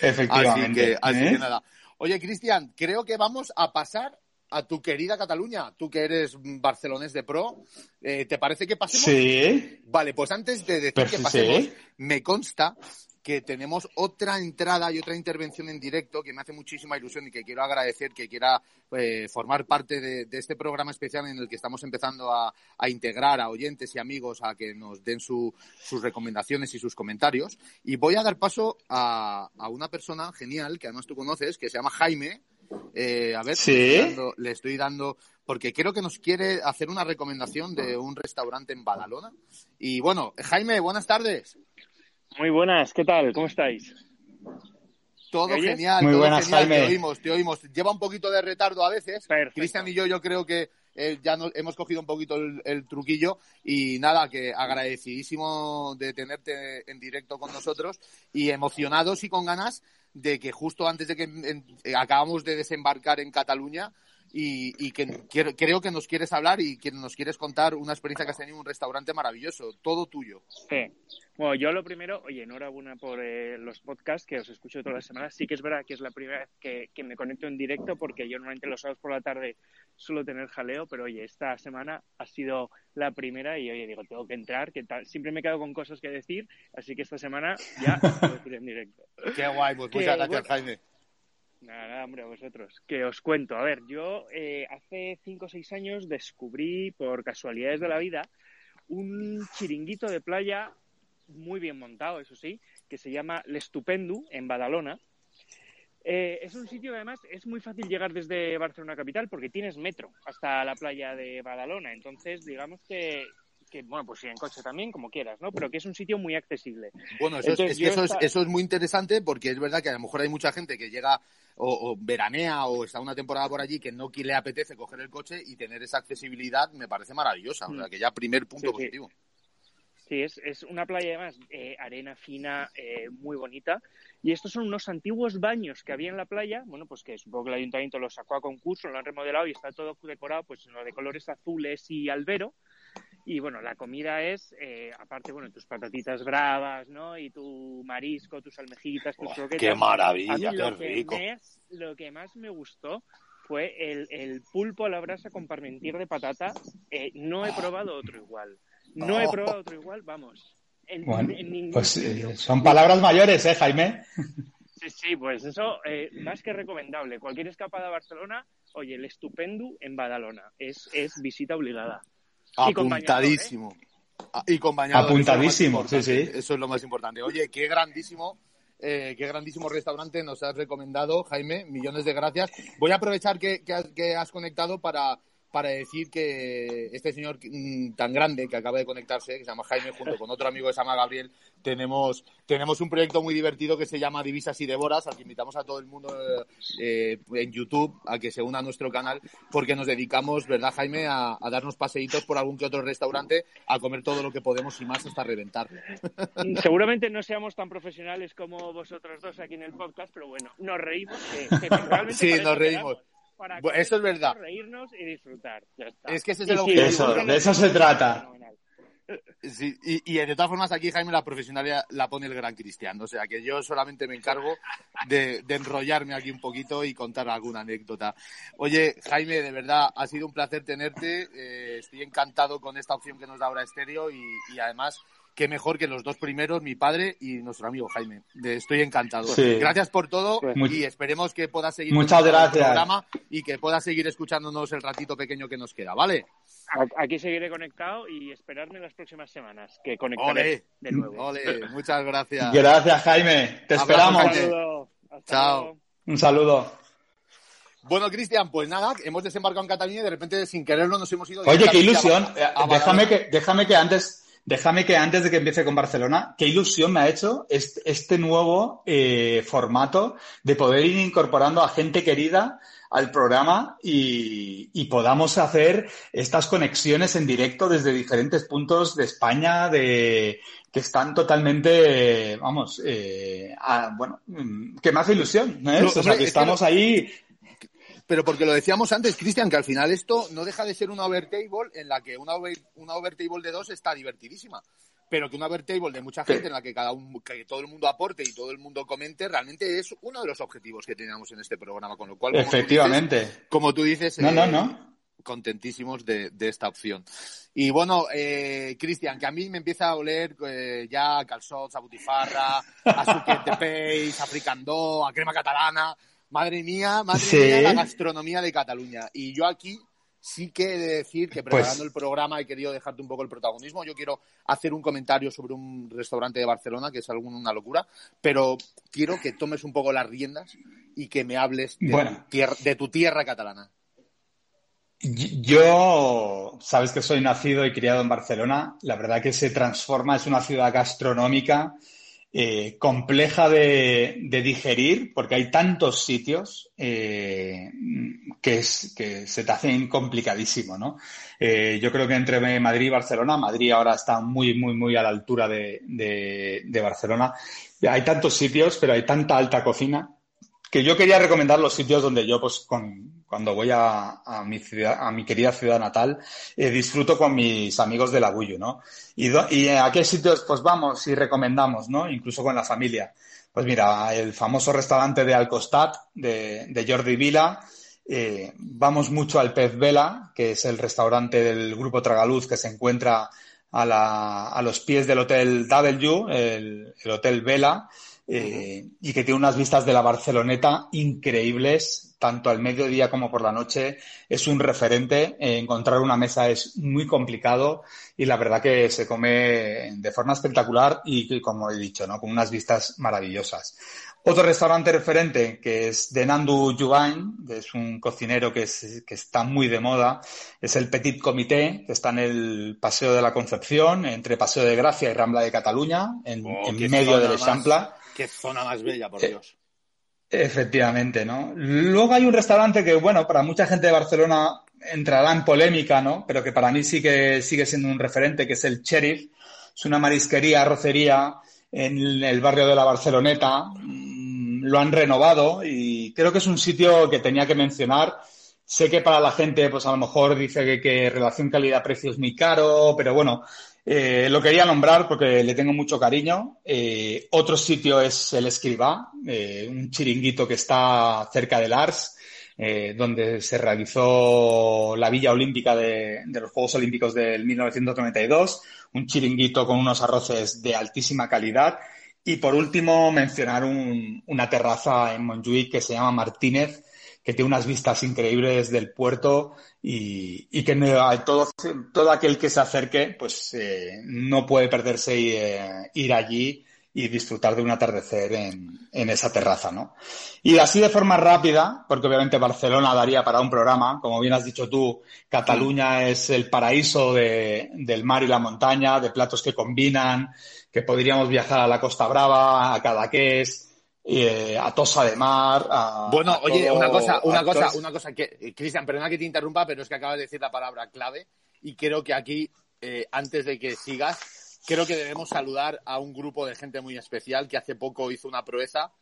Efectivamente. Así que, ¿eh? nada. Oye, Cristian, creo que vamos a pasar a tu querida Cataluña, tú que eres barcelonés de pro, eh, ¿te parece que pasemos? Sí. Vale, pues antes de decir que pasemos, me consta que tenemos otra entrada y otra intervención en directo que me hace muchísima ilusión y que quiero agradecer que quiera eh, formar parte de, este programa especial en el que estamos empezando a, integrar a oyentes y amigos a que nos den sus recomendaciones y sus comentarios. Y voy a dar paso a, una persona genial que además tú conoces, que se llama Jaime. Eh, a ver, le, estoy dando, porque creo que nos quiere hacer una recomendación de un restaurante en Badalona. Y bueno, Jaime, buenas tardes. Muy buenas, ¿qué tal? ¿Cómo estáis? Todo genial, Muy todo buenas, genial, te oímos, te oímos. Lleva un poquito de retardo a veces. Cristian y yo, yo creo que eh, ya hemos cogido un poquito el, truquillo y nada, que agradecidísimo de tenerte en directo con nosotros y emocionados y con ganas de que justo antes de que eh, acabamos de desembarcar en Cataluña y, que creo que nos quieres hablar y que nos quieres contar una experiencia que has tenido en un restaurante maravilloso, todo tuyo. Sí. Bueno, yo lo primero, oye, enhorabuena por eh, los podcasts que os escucho todas las semanas. Sí que es verdad que es la primera vez que, me conecto en directo porque yo normalmente los sábados por la tarde suelo tener jaleo, pero oye, esta semana ha sido la primera y oye, digo, tengo que entrar, que tal, siempre me quedo con cosas que decir, así que esta semana ya puedo decir en directo. Qué guay, pues muchas gracias, Jaime. Nada, nada, hombre, a vosotros. Que os cuento. A ver, yo eh, hace cinco o seis años descubrí, por casualidades de la vida, un chiringuito de playa muy bien montado, eso sí, que se llama L'Estupendu, en Badalona. Eh, es un sitio además es muy fácil llegar desde Barcelona capital porque tienes metro hasta la playa de Badalona. Entonces, digamos que que, bueno, pues sí, en coche también, como quieras, ¿no? Pero que es un sitio muy accesible. Bueno, eso, es, eso, es, eso es muy interesante porque es verdad que a lo mejor hay mucha gente que llega o, veranea o está una temporada por allí que no le apetece coger el coche y tener esa accesibilidad me parece maravillosa. O sea, mm. que ya primer punto positivo. Sí. es, es una playa además, eh, arena fina, eh, muy bonita. Y estos son unos antiguos baños que había en la playa, bueno, pues que supongo que el ayuntamiento los sacó a concurso, lo han remodelado y está todo decorado, pues de colores azules y albero. Y bueno, la comida es, eh, aparte, bueno, tus patatitas bravas, ¿no? Y tu marisco, tus almejitas, tus croquetas. ¡Qué maravilla, qué rico! lo que más me gustó fue el, pulpo a la brasa con parmentier de patata. Eh, no he probado otro igual. No he probado otro igual, vamos. pues eh, son palabras mayores, ¿eh, Jaime? Sí, sí, pues eso, más que recomendable. Cualquier escapada a Barcelona, oye, el estupendo en Badalona. Es, es visita obligada. Apuntadísimo. Y con Apuntadísimo, sí, sí. Eso es lo más importante. Oye, qué grandísimo Eh, qué grandísimo restaurante nos has recomendado, Jaime. Millones de gracias. Voy a aprovechar que, que has conectado para para decir que este señor mm, tan grande que acaba de conectarse, que se llama Jaime, junto con otro amigo que se llama Gabriel, tenemos, tenemos un proyecto muy divertido que se llama Divisas y Devoras, al que invitamos a todo el mundo eh, en YouTube a que se una a nuestro canal, porque nos dedicamos, ¿verdad, Jaime?, a, darnos paseitos por algún que otro restaurante, a comer todo lo que podemos y más hasta reventar. Seguramente no seamos tan profesionales como vosotros dos aquí en el podcast, pero bueno, nos reímos. sí, nos reímos eso es verdad. Reírnos y disfrutar. Es que ese es el objetivo. de eso se trata. y, de todas formas aquí Jaime la profesionalidad la pone el gran cristiano, o sea que yo solamente me encargo de, enrollarme aquí un poquito y contar alguna anécdota. Oye Jaime, de verdad ha sido un placer tenerte, eh, estoy encantado con esta opción que nos da ahora Estéreo y, y además qué mejor que los dos primeros, mi padre y nuestro amigo Jaime. estoy encantado. Gracias por todo y esperemos que puedas seguir Muchas gracias. el programa y que puedas seguir escuchándonos el ratito pequeño que nos queda, ¿vale? Aquí seguiré conectado y esperarme las próximas semanas que conectaré de nuevo. muchas gracias. Gracias, Jaime. Te esperamos. Un saludo. Chao. Un saludo. Bueno, Cristian, pues nada, hemos desembarcado en Cataluña y de repente sin quererlo nos hemos ido. Oye, qué ilusión. déjame que, déjame que antes Déjame que antes de que empiece con Barcelona, qué ilusión me ha hecho este, nuevo eh, formato de poder ir incorporando a gente querida al programa y, podamos hacer estas conexiones en directo desde diferentes puntos de España, de que están totalmente, vamos, eh, bueno, mm, que me hace ilusión, ¿no? o sea, que estamos ahí pero porque lo decíamos antes, Cristian, que al final esto no deja de ser una overtable en la que una, una overtable de dos está divertidísima. Pero que una overtable de mucha gente en la que cada que todo el mundo aporte y todo el mundo comente, realmente es uno de los objetivos que teníamos en este programa. Con lo cual, efectivamente. como tú dices, no, no, no. contentísimos de, esta opción. Y bueno, eh, Cristian, que a mí me empieza a oler eh, ya a calzots, a butifarra, a suquet de peix, a fricandó, a crema catalana. Madre mía, madre mía, la gastronomía de Cataluña. Y yo aquí sí que he de decir que pues preparando el programa he querido dejarte un poco el protagonismo. Yo quiero hacer un comentario sobre un restaurante de Barcelona que es una locura, pero quiero que tomes un poco las riendas y que me hables de, tu, tierra, catalana. Yo, sabes que soy nacido y criado en Barcelona. La verdad que se transforma, es una ciudad gastronómica eh, compleja de, digerir porque hay tantos sitios eh, que, se te hacen complicadísimo, ¿no? Eh, yo creo que entre Madrid y Barcelona, Madrid ahora está muy, muy, muy a la altura de Barcelona. Hay tantos sitios, pero hay tanta alta cocina que yo quería recomendar los sitios donde yo, pues, con, cuando voy a, mi ciudad, a mi querida ciudad natal, eh, disfruto con mis amigos del Agullo, ¿no? Y, y a qué sitios, pues, vamos y recomendamos, ¿no? Incluso con la familia. Pues mira, el famoso restaurante de Alcostat, de, de Jordi Vila, eh, vamos mucho al Pez Vela, que es el restaurante del Grupo Tragaluz que se encuentra a, la, a los pies del Hotel W, el, el Hotel Vela, eh, y que tiene unas vistas de la Barceloneta increíbles, tanto al mediodía como por la noche. Es un referente. Eh, encontrar una mesa es muy complicado y la verdad que se come de forma espectacular y, como he dicho, ¿no? con unas vistas maravillosas. Otro restaurante referente que es de Nandu Jugain, que es un cocinero que, está muy de moda, es el Petit Comité, que está en el Paseo de la Concepción, entre Paseo de Gracia y Rambla de Cataluña, en, oh, medio del Eixample. Qué zona más bella, por eh, Dios. Efectivamente, ¿no? Luego hay un restaurante que, bueno, para mucha gente de Barcelona entrará en polémica, ¿no? Pero que para mí sí que sigue siendo un referente, que es el Sheriff. Es una marisquería, arrocería en el barrio de la Barceloneta. Mm, lo han renovado y creo que es un sitio que tenía que mencionar. Sé que para la gente, pues a lo mejor dice que, que relación calidad-precio es muy caro, pero bueno, eh, lo quería nombrar porque le tengo mucho cariño. Eh, otro sitio es el Escribá, eh, un chiringuito que está cerca del Ars, donde se realizó la Villa Olímpica de, los Juegos Olímpicos del 1992, un chiringuito con unos arroces de altísima calidad. Y por último, mencionar una terraza en Montjuic que se llama Martínez, que tiene unas vistas increíbles del puerto y, y que todo, todo aquel que se acerque pues eh, no puede perderse y, eh, ir allí y disfrutar de un atardecer en, en, esa terraza, ¿no? Y así de forma rápida, porque obviamente Barcelona daría para un programa, como bien has dicho tú, Cataluña es el paraíso de, del mar y la montaña, de platos que combinan, que podríamos viajar a la Costa Brava, a Cadaqués, eh, a Tosa de Mar. A, bueno, a oye, todo- una cosa, una cosa, una cosa que, eh, Cristian, perdona que te interrumpa, pero es que acabas de decir la palabra clave y creo que aquí, eh, antes de que sigas, creo que debemos saludar a un grupo de gente muy especial que hace poco hizo una proeza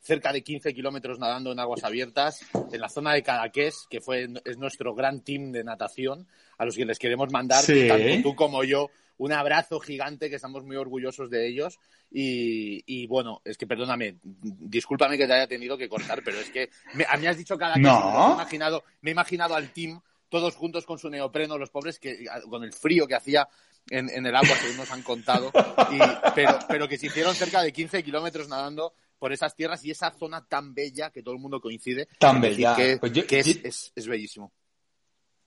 cerca de 15 kilómetros nadando en aguas abiertas en la zona de Cadaqués, que fue es nuestro gran team de natación, a los que les queremos mandar, Sí. tanto tú como yo, un abrazo gigante, que estamos muy orgullosos de ellos. Y, y bueno, es que perdóname, discúlpame que te haya tenido que cortar, pero es que me, a mí has dicho cada No. me he imaginado, me he imaginado al team todos juntos con su neopreno, los pobres que con el frío que hacía en, en el agua, según nos han contado, y, pero, pero que se hicieron cerca de 15 kilómetros nadando por esas tierras y esa zona tan bella que todo el mundo coincide. Tan bella. Que, Pues yo- que es, yo- es- es bellísimo.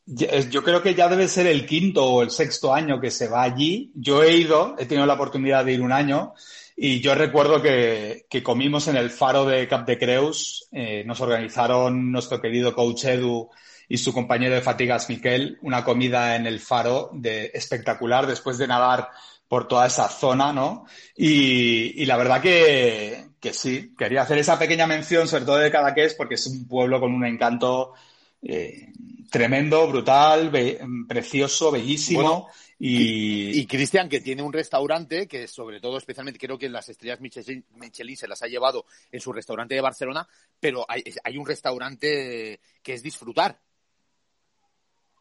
Es- Yo creo que ya debe ser el quinto o el sexto año que se va allí. Yo he ido, he tenido la oportunidad de ir un año y yo recuerdo que, que comimos en el faro de Cap de Creus. eh, nos organizaron nuestro querido coach Edu y su compañero de fatigas Miquel una comida en el faro de espectacular después de nadar por toda esa zona, ¿no? Y, y la verdad que, que sí, quería hacer esa pequeña mención, sobre todo de Cadaqués, porque es un pueblo con un encanto eh, tremendo, brutal, be- precioso, bellísimo. Bueno, y, Y Cristian, que tiene un restaurante que sobre todo, especialmente creo que las estrellas Michelin, Michelin se las ha llevado en su restaurante de Barcelona, pero hay, hay un restaurante que es disfrutar.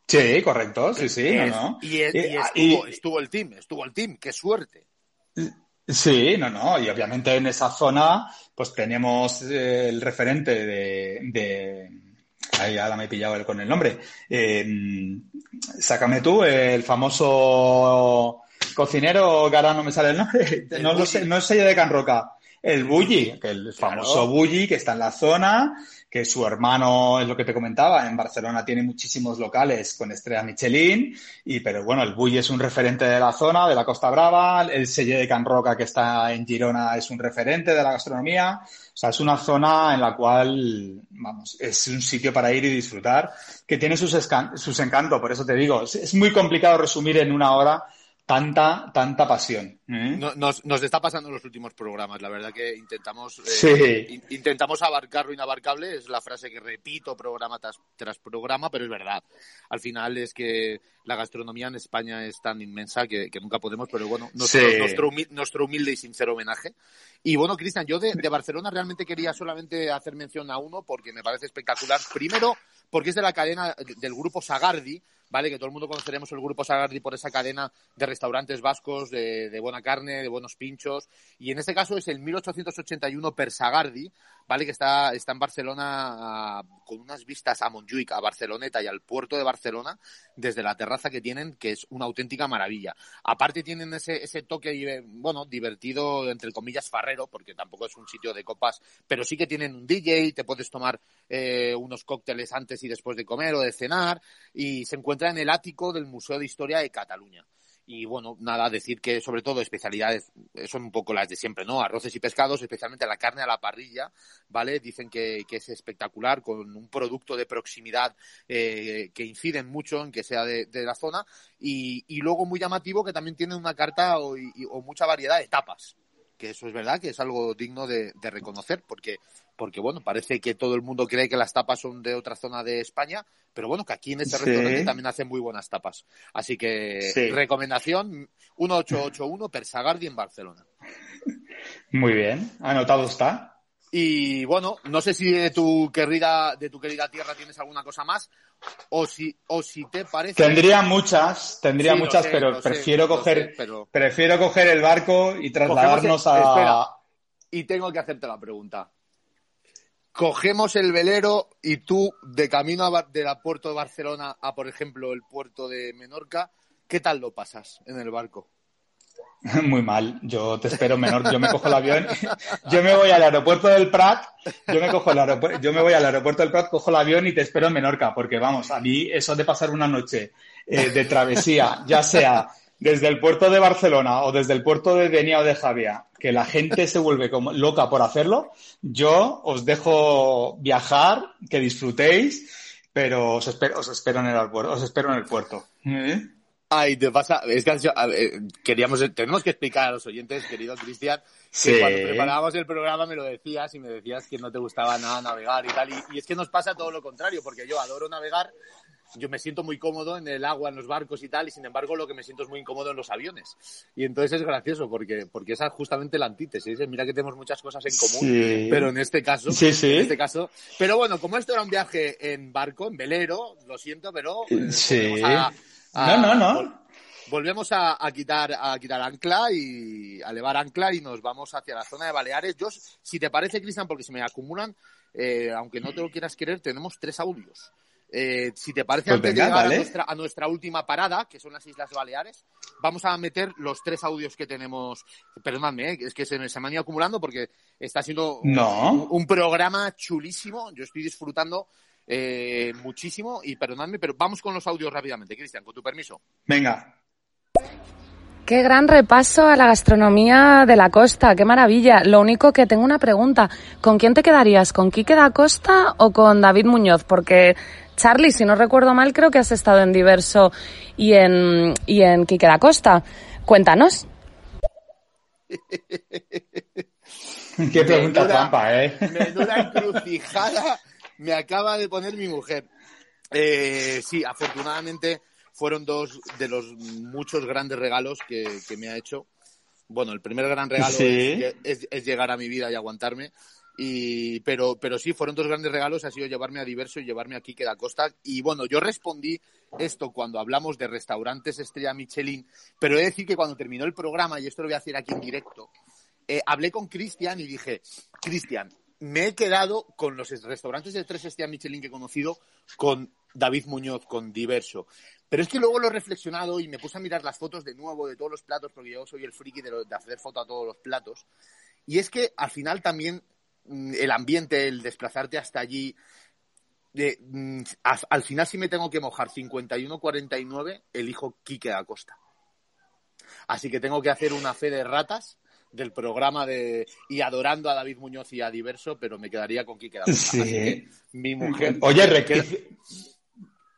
sí, correcto, sí, sí, no, no. Y, es- Eh, y ah, estuvo, y- estuvo el team, estuvo el team, qué suerte. Sí, no, no, y obviamente en esa zona pues tenemos eh, el referente de, de... Ahí ahora me he pillado con el nombre. Eh, sácame tú, el famoso cocinero, que ahora no me sale el nombre, El no lo Bulli. sé, no sello de Can Roca. El Bulli, que el Claro. famoso Bulli que está en la zona, que su hermano, es lo que te comentaba, en Barcelona tiene muchísimos locales con estrella Michelin, y pero bueno, el Bulli es un referente de la zona, de la Costa Brava, el Selle de Can Roca que está en Girona es un referente de la gastronomía, o sea, es una zona en la cual, vamos, es un sitio para ir y disfrutar, que tiene sus, sus encantos, por eso te digo, es muy complicado resumir en una hora tanta, tanta pasión. ¿eh? No- Nos, nos está pasando en los últimos programas, la verdad que intentamos, eh, Sí. in- intentamos abarcar lo inabarcable, es la frase que repito programa tras, tras programa, pero es verdad. Al final es que la gastronomía en España es tan inmensa que, que nunca podemos, pero bueno, nuestro, Sí. nuestro, humi- nuestro humilde y sincero homenaje. Y bueno, Cristian, yo de, de Barcelona realmente quería solamente hacer mención a uno porque me parece espectacular. Primero, porque es de la cadena del grupo Sagardi, ¿vale? Que todo el mundo conoceremos el grupo Sagardi por esa cadena de restaurantes vascos de, de buena carne, de buenos pinchos. Y en este caso es el 1881 Per Sagardi, ¿vale? Que está, está en Barcelona ah, con unas vistas a Montjuic, a Barceloneta y al puerto de Barcelona desde la terraza que tienen, que es una auténtica maravilla. Aparte tienen ese, ese toque, bueno, divertido, entre comillas, farrero, porque tampoco es un sitio de copas, pero sí que tienen un DJ, te puedes tomar eh, unos cócteles antes y después de comer o de cenar, y se encuentra en el ático del Museo de Historia de Cataluña. Y bueno, nada, decir que sobre todo especialidades eh, son un poco las de siempre, ¿no? Arroces y pescados, especialmente la carne a la parrilla, ¿vale? Dicen que, que es espectacular, con un producto de proximidad eh, que inciden mucho en que sea de, la zona. Y, y luego muy llamativo que también tiene una carta o, y- o mucha variedad de tapas. Que eso es verdad que es algo digno de, de reconocer, porque, porque bueno, parece que todo el mundo cree que las tapas son de otra zona de España, pero bueno, que aquí en este Sí. restaurante también hacen muy buenas tapas. Así que Sí. recomendación 1881 Persagardi en Barcelona. Muy bien, anotado está. Y bueno, no sé si de tu querida, de tu querida tierra tienes alguna cosa más, o si, o si te parece. Tendría muchas, tendría Sí, muchas, sé, pero sé, prefiero coger, sé, pero- prefiero coger el barco y trasladarnos el- a. espera. Y tengo que hacerte la pregunta. Cogemos el velero y tú, de camino a de la puerto de Barcelona a, por ejemplo, el puerto de Menorca, ¿qué tal lo pasas en el barco? Muy mal, yo te espero menor, yo me cojo el avión, yo me voy al aeropuerto del Prat, yo me cojo el aeropuerto, yo me voy al aeropuerto del Prat, cojo el avión y te espero en Menorca, porque vamos, a mí eso de pasar una noche eh, de travesía, ya sea desde el puerto de Barcelona o desde el puerto de Denia o de Javia, que la gente se vuelve como loca por hacerlo, yo os dejo viajar, que disfrutéis, pero os espero, os espero en el puerto, os espero en el puerto. Ay, te pasa, es que ver, queríamos, tenemos que explicar a los oyentes, querido Cristian, que Sí. cuando preparábamos el programa me lo decías y me decías que no te gustaba nada navegar y tal, y, y es que nos pasa todo lo contrario, porque yo adoro navegar, yo me siento muy cómodo en el agua, en los barcos y tal, y sin embargo lo que me siento es muy incómodo en los aviones. Y entonces es gracioso, porque, porque esa es justamente la antítesis, ¿eh? mira que tenemos muchas cosas en común, Sí. pero en este caso, Sí, sí. en este caso, pero bueno, como esto era un viaje en barco, en velero, lo siento, pero eh, Sí. a- a- No, no, no. vol- Volvemos a, a quitar a quitar ancla y a elevar ancla y nos vamos hacia la zona de Baleares. Yo, si te parece, Cristian, porque se me acumulan, eh, aunque no te lo quieras querer, tenemos tres audios. Eh, si te parece, Pues antes venga, de llegar vale. a, nuestra, a nuestra última parada, que son las Islas Baleares, vamos a meter los tres audios que tenemos. Perdóname, eh, es que se, me- se me han ido acumulando porque está siendo un- No. un, un programa chulísimo. Yo estoy disfrutando eh, muchísimo y perdonadme, pero vamos con los audios rápidamente, Cristian, con tu permiso. Venga. Qué gran repaso a la gastronomía de la costa, qué maravilla. Lo único que tengo una pregunta, ¿con quién te quedarías? ¿Con Quique da Costa o con David Muñoz? Porque Charlie, si no recuerdo mal, creo que has estado en Diverso y en, y en Quique da Costa. Cuéntanos. Qué pregunta Menuda- trampa, ¿eh? Menuda encrucijada me acaba de poner mi mujer. Eh, sí, afortunadamente fueron dos de los muchos grandes regalos que, que me ha hecho. Bueno, el primer gran regalo Sí. es, es- es llegar a mi vida y aguantarme. Y, pero, pero sí, fueron dos grandes regalos, ha sido llevarme a Diverso y llevarme a Quique da Costa. Y bueno, yo respondí esto cuando hablamos de restaurantes estrella Michelin, pero he de decir que cuando terminó el programa, y esto lo voy a hacer aquí en directo, eh, hablé con Cristian y dije, Cristian, me he quedado con los restaurantes de tres estrellas Michelin que he conocido con David Muñoz, con Diverso. Pero es que luego lo he reflexionado y me puse a mirar las fotos de nuevo de todos los platos, porque yo soy el friki de, lo- de hacer foto a todos los platos. Y es que al final también mm, el ambiente, el desplazarte hasta allí, de, mm, al final si me tengo que mojar 51-49, elijo Quique Acosta. Así que tengo que hacer una fe de ratas del programa de y adorando a David Muñoz y a Diverso, pero me quedaría con Quique. Sí. Así que mi mujer... Oye, rectifi-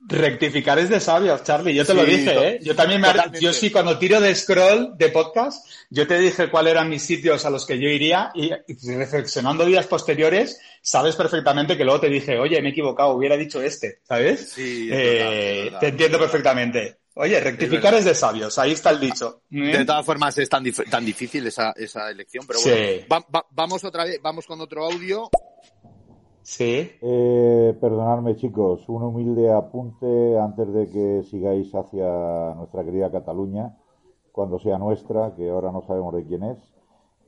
rectificar es de sabios, Charlie. Yo te lo Sí, dije, ¿eh? Yo también me... totalmente. Yo sí, cuando tiro de scroll de podcast, yo te dije cuáles eran mis sitios a los que yo iría y, y reflexionando días posteriores, sabes perfectamente que luego te dije, oye, me he equivocado, hubiera dicho este, ¿sabes? Sí, es Eh, te entiendo perfectamente. Oye, rectificar es de sabios, ahí está el dicho. De todas formas es tan, dif- tan difícil esa, esa elección, pero Sí. bueno, va- va- vamos otra vez, vamos con otro audio. Sí. Eh, perdonadme chicos, un humilde apunte antes de que sigáis hacia nuestra querida Cataluña, cuando sea nuestra, que ahora no sabemos de quién es.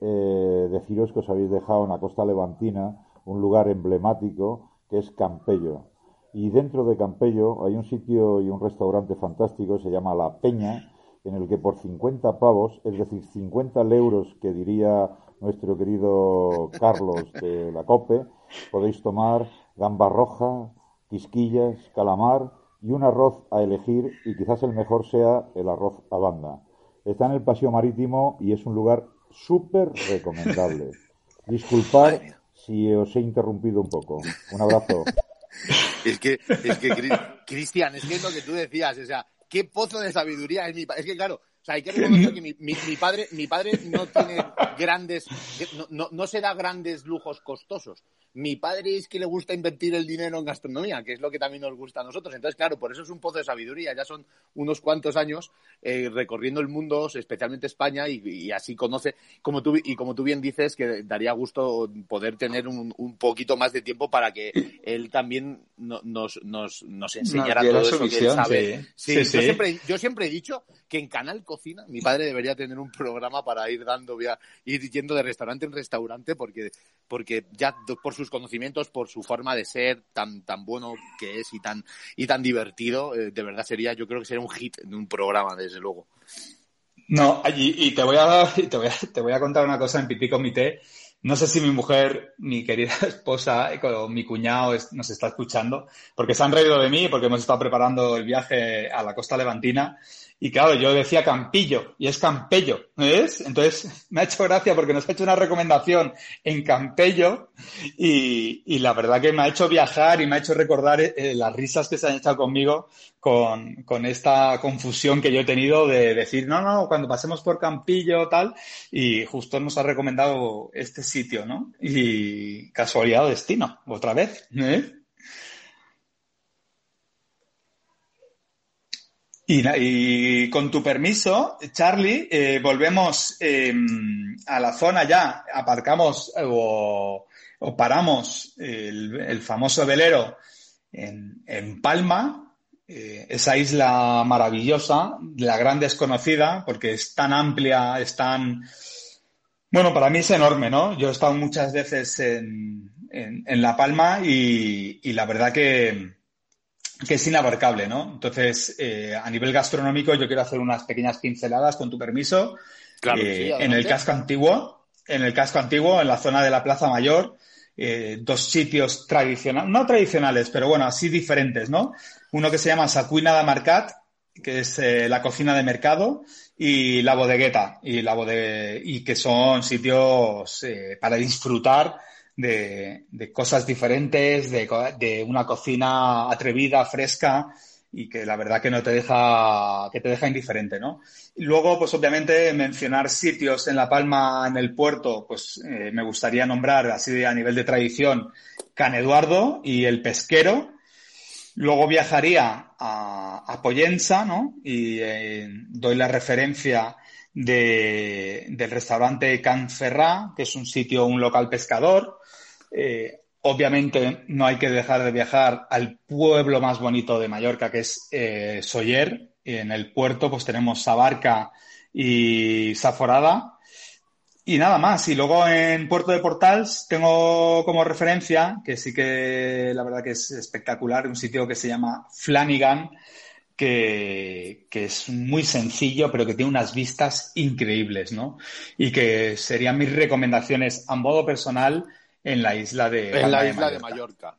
Eh, deciros que os habéis dejado en la costa levantina un lugar emblemático que es Campello. Y dentro de Campello hay un sitio y un restaurante fantástico, se llama La Peña, en el que por 50 pavos, es decir, 50 euros que diría nuestro querido Carlos de la COPE, podéis tomar gamba roja, quisquillas, calamar y un arroz a elegir y quizás el mejor sea el arroz a banda. Está en el Paseo Marítimo y es un lugar súper recomendable. Disculpad si os he interrumpido un poco. Un abrazo. Es que, es que, Cri- Cristian, es que es lo que tú decías, o sea, qué pozo de sabiduría es mi padre. Es que, claro, sea, hay que reconocer que mi, mi- mi padre, mi padre no tiene grandes, no, no, no se da grandes lujos costosos. Mi padre es que le gusta invertir el dinero en gastronomía, que es lo que también nos gusta a nosotros. Entonces, claro, por eso es un pozo de sabiduría. Ya son unos cuantos años eh, recorriendo el mundo, especialmente España, y, y así conoce, como tú, y como tú bien dices, que daría gusto poder tener un, un poquito más de tiempo para que él también no- nos, nos, nos enseñara todo eso que él sabe. sí. Sí, Sí, yo. Siempre, yo siempre he dicho que en Canal Mi padre debería tener un programa para ir dando, via- ir yendo de restaurante en restaurante, porque, porque ya por sus conocimientos, por su forma de ser tan, tan bueno que es y tan, y tan divertido, eh, de verdad sería, yo creo que sería un hit en un programa, desde luego. No, y, y te voy a y te voy a, te voy a contar una cosa en pipí comité. No sé si mi mujer, mi querida esposa o mi cuñado nos está escuchando, porque se han reído de mí, porque hemos estado preparando el viaje a la costa levantina Y claro, yo decía Campillo y es Campello, ¿ves? Entonces me ha hecho gracia porque nos ha hecho una recomendación en Campello y, la verdad que me ha hecho viajar y me ha hecho recordar eh, las risas que se han echado conmigo con, con, esta confusión que yo he tenido de decir, no, no, cuando pasemos por Campillo tal, y justo nos ha recomendado este sitio, ¿no? Y casualidad o destino, otra vez, ¿eh? Y, con tu permiso, Charlie, eh, volvemos eh, a la zona ya, aparcamos eh, o, paramos el, famoso velero en, en Palma, esa isla maravillosa, la gran desconocida, porque es tan amplia, es tan... Bueno, para mí es enorme, ¿no? Yo he estado muchas veces en, en, La Palma y la verdad que que es inabarcable, ¿no? Entonces, eh, a nivel gastronómico, yo quiero hacer unas pequeñas pinceladas, con tu permiso, claro, eh, en el casco antiguo, en el casco antiguo, en la zona de la Plaza Mayor, eh, dos sitios tradicionales, no tradicionales, pero bueno, así diferentes, ¿no? Uno que se llama Sacuina de Marcat, que es la cocina de mercado, y la bodegueta, y, la bode y que son sitios para disfrutar de, cosas diferentes, de, una cocina atrevida, fresca y que la verdad que no te deja, que te deja indiferente, ¿no? Luego, pues obviamente mencionar sitios en La Palma, en el puerto, pues eh, me gustaría nombrar así a nivel de tradición Can Eduardo y el Pesquero. Luego viajaría a, a Poyensa, ¿no? Y eh, doy la referencia de, del restaurante Can Ferrá, que es un sitio, un local pescador. Eh, obviamente no hay que dejar de viajar al pueblo más bonito de Mallorca, que es eh, Soller. En el puerto pues tenemos Sabarca y Saforada. Y nada más. Y luego en Puerto de Portals tengo como referencia, que sí que la verdad que es espectacular, un sitio que se llama Flanagan, que, que, es muy sencillo, pero que tiene unas vistas increíbles, ¿no? Y que serían mis recomendaciones a modo personal en la isla de En la isla de Mallorca.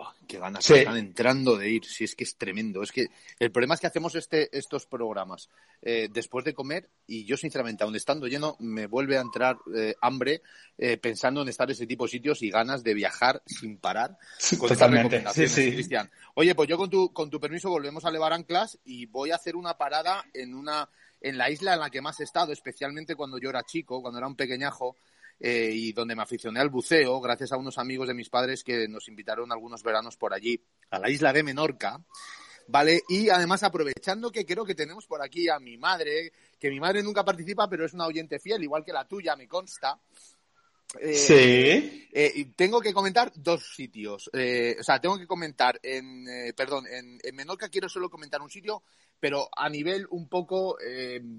Oh, qué ganas están entrando de ir. Si es que es tremendo. Es que el problema es que hacemos este, estos programas eh, después de comer y yo, sinceramente, aún estando lleno, me vuelve a entrar eh, hambre eh, pensando en estar en ese tipo de sitios y ganas de viajar sin parar. Con Totalmente. Sí, sí. Cristian. Oye, pues yo con tu, con tu permiso volvemos a levar anclas y voy a hacer una parada en una en la isla en la que más he estado, especialmente cuando yo era chico, cuando era un pequeñajo. Eh, y donde me aficioné al buceo gracias a unos amigos de mis padres que nos invitaron algunos veranos por allí, a la isla de Menorca. ¿Vale? Y además aprovechando que creo que tenemos por aquí a mi madre, que mi madre nunca participa, pero es una oyente fiel, igual que la tuya, me consta. Eh, sí. Eh, tengo que comentar dos sitios. o sea, tengo que comentar en, perdón, en, en, Menorca quiero solo comentar un sitio, pero a nivel un poco,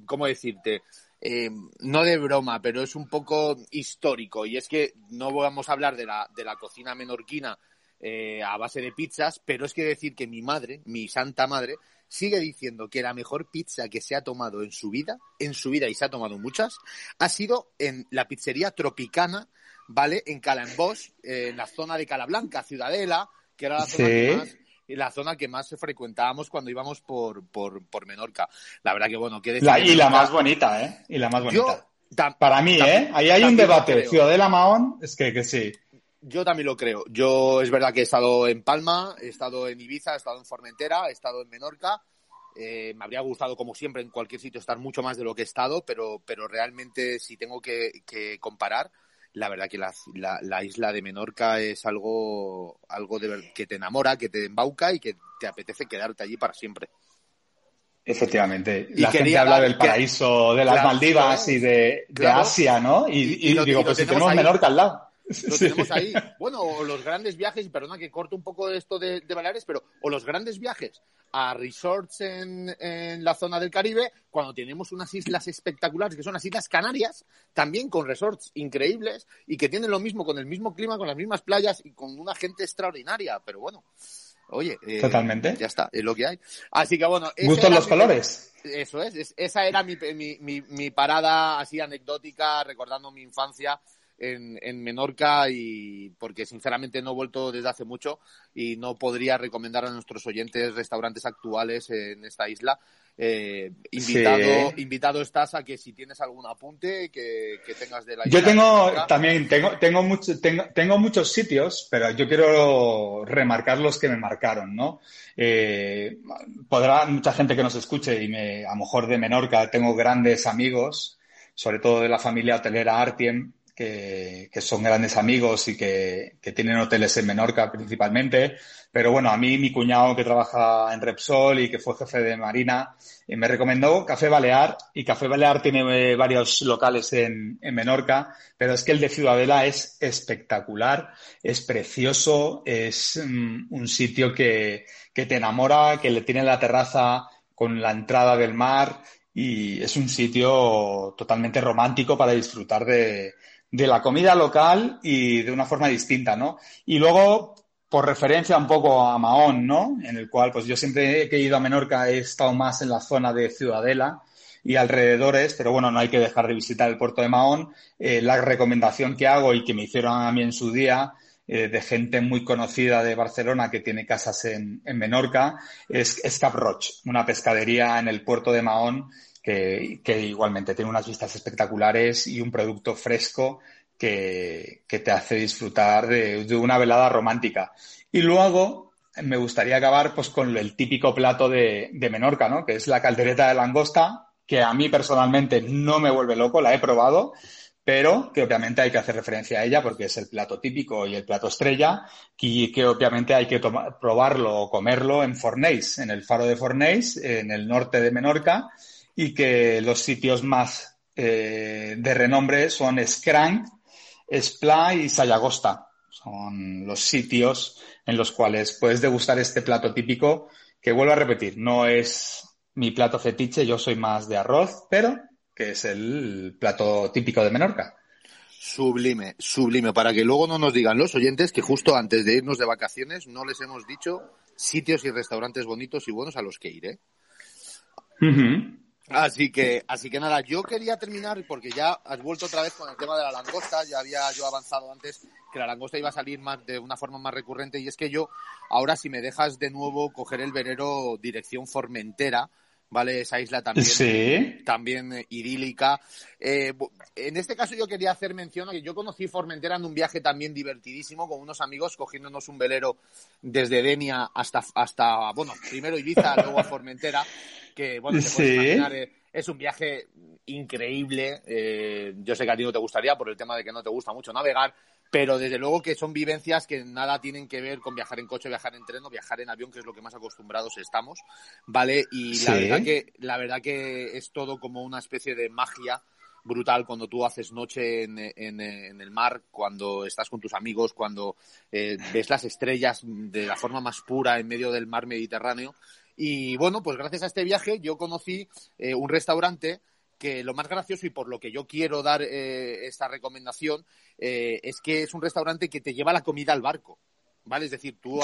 ¿cómo decirte? Eh, no de broma, pero es un poco histórico. Y es que no vamos a hablar de la, de la cocina menorquina eh, a base de pizzas, pero es que decir que mi madre, mi santa madre, sigue diciendo que la mejor pizza que se ha tomado en su vida, en su vida y se ha tomado muchas, ha sido en la pizzería Tropicana, ¿vale? En Calambos, en la zona de Calablanca, Ciudadela, que era la zona que más la zona que más frecuentábamos cuando íbamos por, por, por Menorca. La verdad que, bueno, que la, Y la más bonita, ¿eh? Y la más bonita. Para mí, ¿eh? Ahí hay un debate. Ciudadela Mahón, es que, que sí. Yo también lo creo. Yo es verdad que he estado en Palma, he estado en Ibiza, he estado en Formentera, he estado en Menorca. Eh, me habría gustado, como siempre, en cualquier sitio estar mucho más de lo que he estado, pero, pero realmente si tengo que, que comparar, la verdad que la, la, isla de Menorca es algo, algo de, que te enamora, que te embauca y que te apetece quedarte allí para siempre. Efectivamente. Y la gente habla del paraíso de las Maldivas y de, Asia, ¿no? Y, digo, pues si tenemos Menorca al lado. Lo tenemos ahí. Bueno, o los grandes viajes, y perdona que corto un poco esto de, de Baleares, pero o los grandes viajes a resorts en, en, la zona del Caribe, cuando tenemos unas islas espectaculares, que son las Islas Canarias, también con resorts increíbles y que tienen lo mismo, con el mismo clima, con las mismas playas y con una gente extraordinaria. Pero bueno, oye, eh, totalmente. Ya está, es lo que hay. Así que bueno. ¿Gustan los colores? Eso es, esa era mi, mi, mi, mi parada así anecdótica, recordando mi infancia en, en, Menorca y porque sinceramente no he vuelto desde hace mucho y no podría recomendar a nuestros oyentes restaurantes actuales en esta isla. Eh, invitado, invitado estás a que si tienes algún apunte que, que tengas de la isla. Yo tengo también, tengo, tengo, mucho, tengo, tengo, muchos sitios, pero yo quiero remarcar los que me marcaron, ¿no? Eh, podrá mucha gente que nos escuche y me, a lo mejor de Menorca tengo grandes amigos, sobre todo de la familia hotelera Artiem, que, son grandes amigos y que, tienen hoteles en Menorca principalmente. Pero bueno, a mí mi cuñado que trabaja en Repsol y que fue jefe de Marina eh, me recomendó Café Balear y Café Balear tiene eh, varios locales en, Menorca, pero es que el de Ciudadela es espectacular, es precioso, es mm, un sitio que, que te enamora, que le tiene la terraza con la entrada del mar y es un sitio totalmente romántico para disfrutar de, de la comida local y de una forma distinta, ¿no? Y luego, por referencia un poco a Mahón, ¿no? En el cual, pues yo siempre que he ido a Menorca he estado más en la zona de Ciudadela y alrededores, pero bueno, no hay que dejar de visitar el puerto de Mahón. Eh, la recomendación que hago y que me hicieron a mí en su día eh, de gente muy conocida de Barcelona que tiene casas en, en Menorca es, Cap Roch, una pescadería en el puerto de Mahón que, igualmente tiene unas vistas espectaculares y un producto fresco que, te hace disfrutar de, una velada romántica. Y luego me gustaría acabar pues con el típico plato de, Menorca, ¿no? Que es la caldereta de langosta, que a mí personalmente no me vuelve loco, la he probado, pero que obviamente hay que hacer referencia a ella porque es el plato típico y el plato estrella y que obviamente hay que probarlo o comerlo en Fornés, en el faro de Fornés, en el norte de Menorca, y que los sitios más eh, de renombre son Skrank, Spla y Sayagosta. Son los sitios en los cuales puedes degustar este plato típico que vuelvo a repetir, no es mi plato fetiche, yo soy más de arroz, pero que es el plato típico de Menorca. Sublime, sublime, para que luego no nos digan los oyentes que justo antes de irnos de vacaciones no les hemos dicho sitios y restaurantes bonitos y buenos a los que ir, ¿eh? Así que, así que nada, yo quería terminar porque ya has vuelto otra vez con el tema de la langosta. Ya había yo avanzado antes que la langosta iba a salir más de una forma más recurrente y es que yo ahora si me dejas de nuevo coger el verero dirección Formentera, ¿vale? Esa isla también, también idílica. Eh, en este caso yo quería hacer mención a que yo conocí Formentera en un viaje también divertidísimo con unos amigos cogiéndonos un velero desde Denia hasta, hasta bueno, primero Ibiza, luego a Formentera que, bueno, eh, es un viaje increíble. Eh, yo sé que a ti no te gustaría por el tema de que no te gusta mucho navegar, pero desde luego que son vivencias que nada tienen que ver con viajar en coche, viajar en tren o viajar en avión, que es lo que más acostumbrados estamos, ¿vale? Y la verdad que la verdad que es todo como una especie de magia brutal cuando tú haces noche en, el mar, cuando estás con tus amigos, cuando eh, ves las estrellas de la forma más pura en medio del mar Mediterráneo y bueno, pues gracias a este viaje yo conocí eh, un restaurante que lo más gracioso y por lo que yo quiero dar eh, esta recomendación eh, es que es un restaurante que te lleva la comida al barco. ¿Vale? Es decir, tú,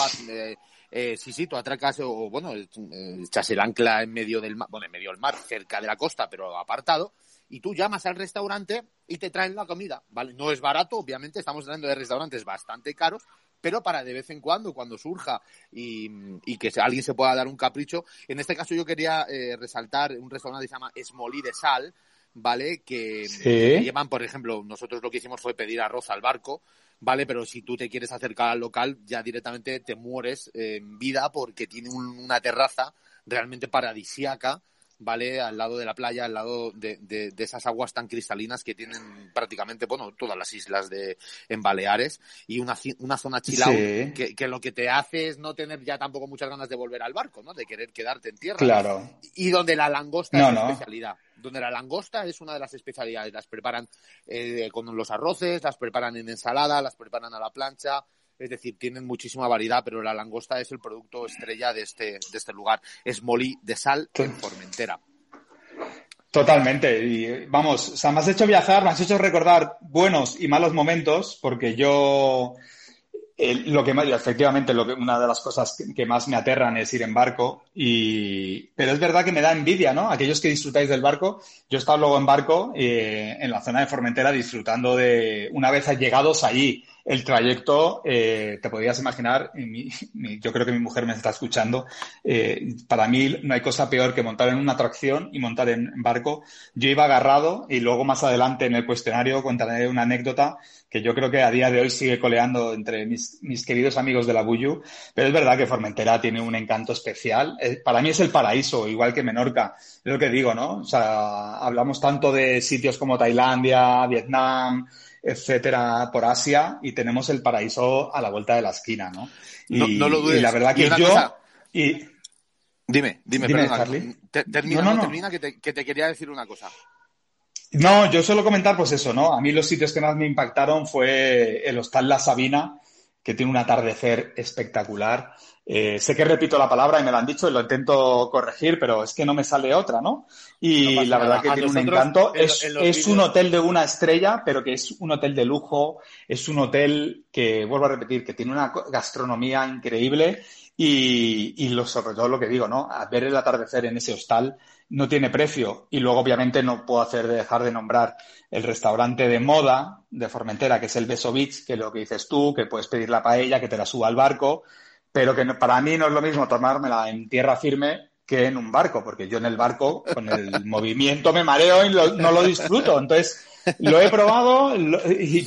sí, sí, tú atracas, o bueno, echas el ancla en medio del mar, bueno, en medio del mar, cerca de la costa, pero apartado, y tú llamas al restaurante y te traen la comida, ¿vale? No es barato, obviamente, estamos hablando de restaurantes bastante caros, pero para de vez en cuando, cuando surja y, que alguien se pueda dar un capricho. En este caso yo quería eh, resaltar un restaurante que se llama Esmolí de Sal, ¿vale? Que, llevan, por ejemplo, nosotros lo que hicimos fue pedir arroz al barco, ¿vale? Pero si tú te quieres acercar al local, ya directamente te mueres en vida porque tiene una terraza realmente paradisiaca ¿vale? Al lado de la playa, al lado de, de, esas aguas tan cristalinas que tienen prácticamente, bueno, todas las islas de, en Baleares y una, una zona chilao que, que, lo que te hace es no tener ya tampoco muchas ganas de volver al barco, ¿no? De querer quedarte en tierra. Claro. Y donde la langosta es una especialidad. Donde la langosta es una de las especialidades. Las preparan eh, con los arroces, las preparan en ensalada, las preparan a la plancha, es decir, tienen muchísima variedad, pero la langosta es el producto estrella de este, de este lugar. Es molí de sal en Formentera. Totalmente. Y vamos, o sea, me has hecho viajar, me has hecho recordar buenos y malos momentos, porque yo lo que más, efectivamente, lo que, una de las cosas que, más me aterran es ir en barco. Y, pero es verdad que me da envidia, ¿no? Aquellos que disfrutáis del barco. Yo he estado luego en barco eh, en la zona de Formentera disfrutando de, una vez llegados allí, el trayecto, eh, te podrías imaginar, yo creo que mi mujer me está escuchando, eh, para mí no hay cosa peor que montar en una atracción y montar en, barco. Yo iba agarrado y luego más adelante en el cuestionario contaré una anécdota que yo creo que a día de hoy sigue coleando entre mis, queridos amigos de la Buyu, pero es verdad que Formentera tiene un encanto especial. Eh, para mí es el paraíso, igual que Menorca. Es lo que digo, ¿no? O sea, hablamos tanto de sitios como Tailandia, Vietnam, etcétera, por Asia y tenemos el paraíso a la vuelta de la esquina, ¿no? Y, no, lo dudes. Y la verdad que yo... Y... Dime, dime, dime termina, termina que te, que te quería decir una cosa. No, yo suelo comentar pues eso, ¿no? A mí los sitios que más me impactaron fue el Hostal La Sabina, que tiene un atardecer espectacular. Eh, sé que repito la palabra y me lo han dicho y lo intento corregir, pero es que no me sale otra, ¿no? Y la verdad que tiene un encanto. es, un hotel de una estrella, pero que es un hotel de lujo, es un hotel que, vuelvo a repetir, que tiene una gastronomía increíble y, y lo, sobre todo lo que digo, ¿no? A ver el atardecer en ese hostal no tiene precio. Y luego, obviamente, no puedo hacer de dejar de nombrar el restaurante de moda de Formentera, que es el Beso Beach, que lo que dices tú, que puedes pedir la paella, que te la suba al barco, pero que para mí no es lo mismo tomármela en tierra firme que en un barco, porque yo en el barco, con el movimiento, me mareo y no lo disfruto. Entonces, lo he probado,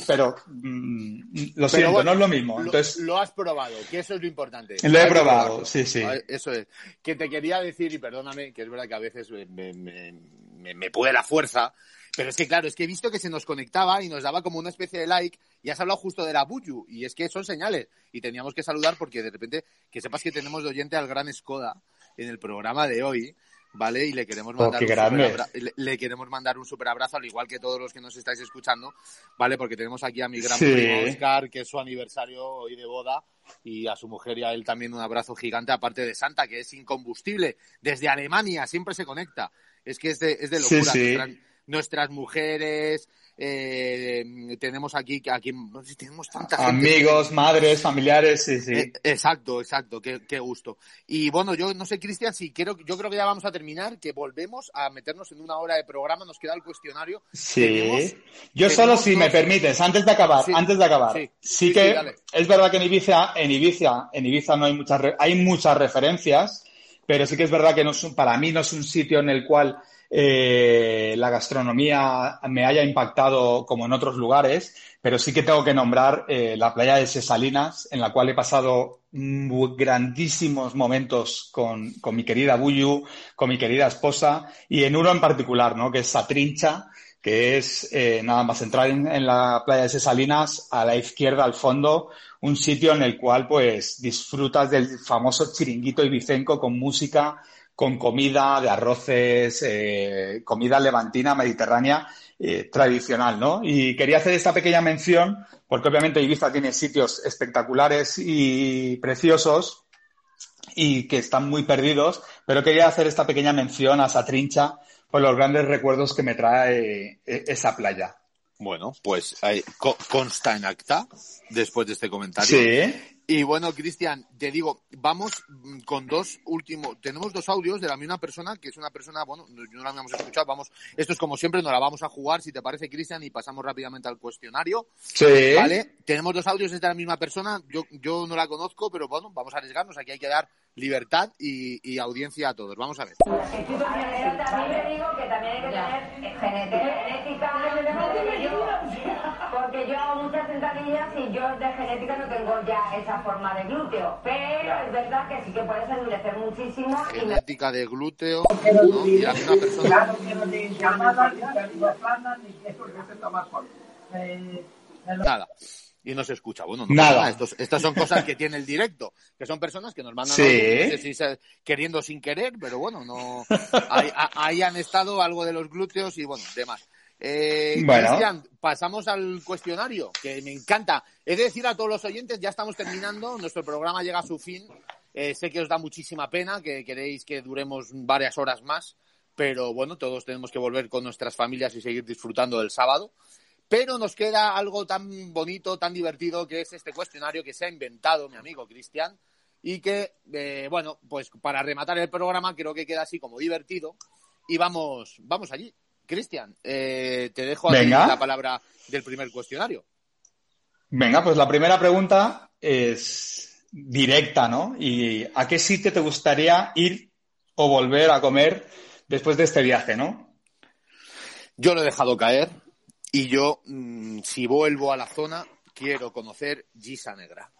pero mm, lo siento, no es lo mismo. Entonces, lo, has probado, que eso es lo importante. Lo he probado, sí, sí. Eso es. Que te quería decir, y perdóname, que es verdad que a veces me, me, puede la fuerza, pero es que claro, es que he visto que se nos conectaba y nos daba como una especie de like y has hablado justo de la Buyu y es que son señales y teníamos que saludar porque de repente que sepas que tenemos de oyente al gran Skoda en el programa de hoy ¿vale? Y le queremos oh, mandar, un, le, queremos mandar un super abrazo, al igual que todos los que nos estáis escuchando, ¿vale? Porque tenemos aquí a mi gran primo Oscar, que es su aniversario hoy de boda, y a su mujer y a él también un abrazo gigante, aparte de Santa, que es incombustible. Desde Alemania siempre se conecta. Es que es de, es de locura. Nuestras mujeres, eh, tenemos aquí, aquí tenemos tanta Amigos, madres, familiares, sí, sí. Eh, exacto, exacto, qué, qué, gusto. Y bueno, yo no sé, Cristian, si quiero, yo creo que ya vamos a terminar, que volvemos a meternos en una hora de programa, nos queda el cuestionario. Sí. yo solo, si me permites, antes de acabar, antes de acabar, sí, que es verdad que en Ibiza, en Ibiza, en Ibiza no hay muchas, hay muchas referencias, pero sí que es verdad que no para mí no es un sitio en el cual eh, la gastronomía me haya impactado como en otros lugares, pero sí que tengo que nombrar eh, la playa de Sesalinas, en la cual he pasado grandísimos momentos con, con, mi querida Buyu, con mi querida esposa, y en uno en particular, ¿no? que es Satrincha, que es eh, nada más entrar en, en, la playa de Sesalinas, a la izquierda, al fondo, un sitio en el cual pues disfrutas del famoso chiringuito ibicenco con música, con comida de arroces, eh, comida levantina, mediterránea, eh, tradicional, ¿no? Y quería hacer esta pequeña mención, porque obviamente Ibiza tiene sitios espectaculares y preciosos y que están muy perdidos, pero quería hacer esta pequeña mención a Satrincha por los grandes recuerdos que me trae eh, esa playa. Bueno, pues consta en acta después de este comentario. Sí. Y bueno, Cristian, te digo, vamos con dos últimos, tenemos dos audios de la misma persona, que es una persona, bueno, no la habíamos escuchado, vamos, esto es como siempre, nos la vamos a jugar, si te parece, Cristian, y pasamos rápidamente al cuestionario. Sí. Vale, tenemos dos audios de la misma persona, yo, yo no la conozco, pero bueno, vamos a arriesgarnos, aquí hay que dar libertad y, y audiencia a todos. Vamos a ver. También digo que también hay que tener genética, porque yo hago muchas sentadillas y yo de genética no tengo ya esa forma de glúteo, pero es verdad que sí que puedes endurecer muchísimo. Genética de glúteo, ¿no? Y a una persona... Nada y no se escucha. Bueno, no nada. estas son cosas que tiene el directo, que son personas que nos mandan ¿Sí? queriendo sin querer, pero bueno, no ahí, han estado algo de los glúteos y bueno, demás. Eh, Cristian, pasamos al cuestionario, que me encanta. He de decir a todos los oyentes, ya estamos terminando, nuestro programa llega a su fin. Eh, sé que os da muchísima pena, que queréis que duremos varias horas más, pero bueno, todos tenemos que volver con nuestras familias y seguir disfrutando del sábado. Pero nos queda algo tan bonito, tan divertido, que es este cuestionario que se ha inventado mi amigo Cristian y que, eh, bueno, pues para rematar el programa creo que queda así como divertido y vamos, vamos allí. Cristian, eh, te dejo aquí la palabra del primer cuestionario. Venga, pues la primera pregunta es directa, ¿no? ¿Y a qué sitio te gustaría ir o volver a comer después de este viaje, ¿no? Yo lo he dejado caer y yo, mm, si vuelvo a la zona, quiero conocer Gisa Negra.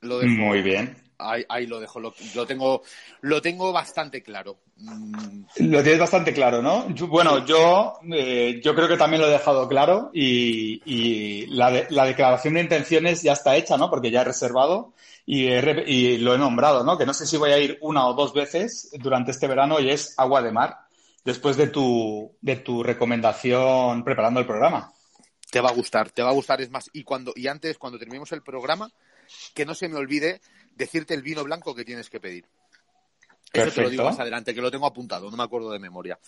Lo dejo- Muy bien. Ahí, ahí lo dejo, lo, lo tengo, lo tengo bastante claro. Mm, Lo tienes bastante claro, ¿no? Yo- bueno, yo, eh, yo creo que también lo he dejado claro y, y la, de- la declaración de intenciones ya está hecha, ¿no? Porque ya he reservado y, he y lo he nombrado, ¿no? Que no sé si voy a ir una o dos veces durante este verano y es agua de mar, después de tu, de tu recomendación preparando el programa. te va a gustar, te va a gustar, es más, y cuando, y antes, cuando terminemos el programa, que no se me olvide decirte el vino blanco que tienes que pedir. Eso te lo digo más adelante, que lo tengo apuntado, no me acuerdo de memoria.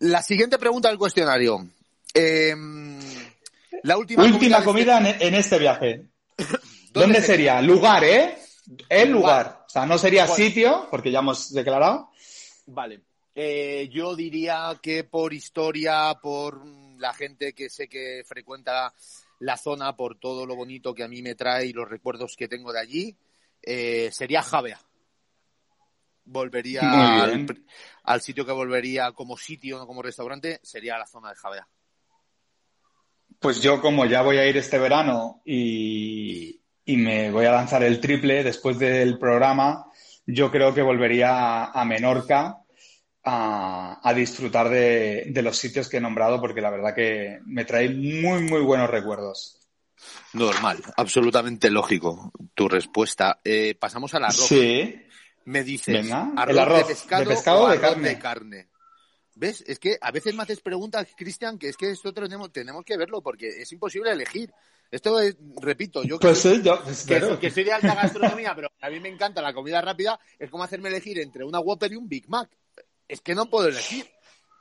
La siguiente pregunta del cuestionario. Eh, la última, comida este- en, este viaje. ¿Dónde sería? Lugar, ¿eh? El Lugar. lugar. O sea, no sería sitio, porque ya hemos declarado. Vale. Eh, yo diría que por historia, por la gente que sé que frecuenta la zona, por todo lo bonito que a mí me trae y los recuerdos que tengo de allí, eh, sería Javea. Volvería al, sitio que volvería como sitio, no como restaurante, sería la zona de Javea. Pues yo, como ya voy a ir este verano y, y me voy a lanzar el triple después del programa, yo creo que volvería a, a Menorca a, a disfrutar de, de los sitios que he nombrado, porque la verdad que me trae muy, muy buenos recuerdos. Normal, absolutamente lógico tu respuesta. Eh, pasamos al arroz. Sí, Me dices, Venga, arroz, el arroz, de pescado, ¿de pescado o de arroz carne? de carne. ¿Ves? Es que a veces me haces preguntas, Cristian, que es que esto tenemos, tenemos que verlo porque es imposible elegir. Esto es, repito, yo que, pues sí, yo, que, claro. que soy de alta gastronomía, pero a mí me encanta la comida rápida, es como hacerme elegir entre una Whopper y un Big Mac. Es que no puedo elegir.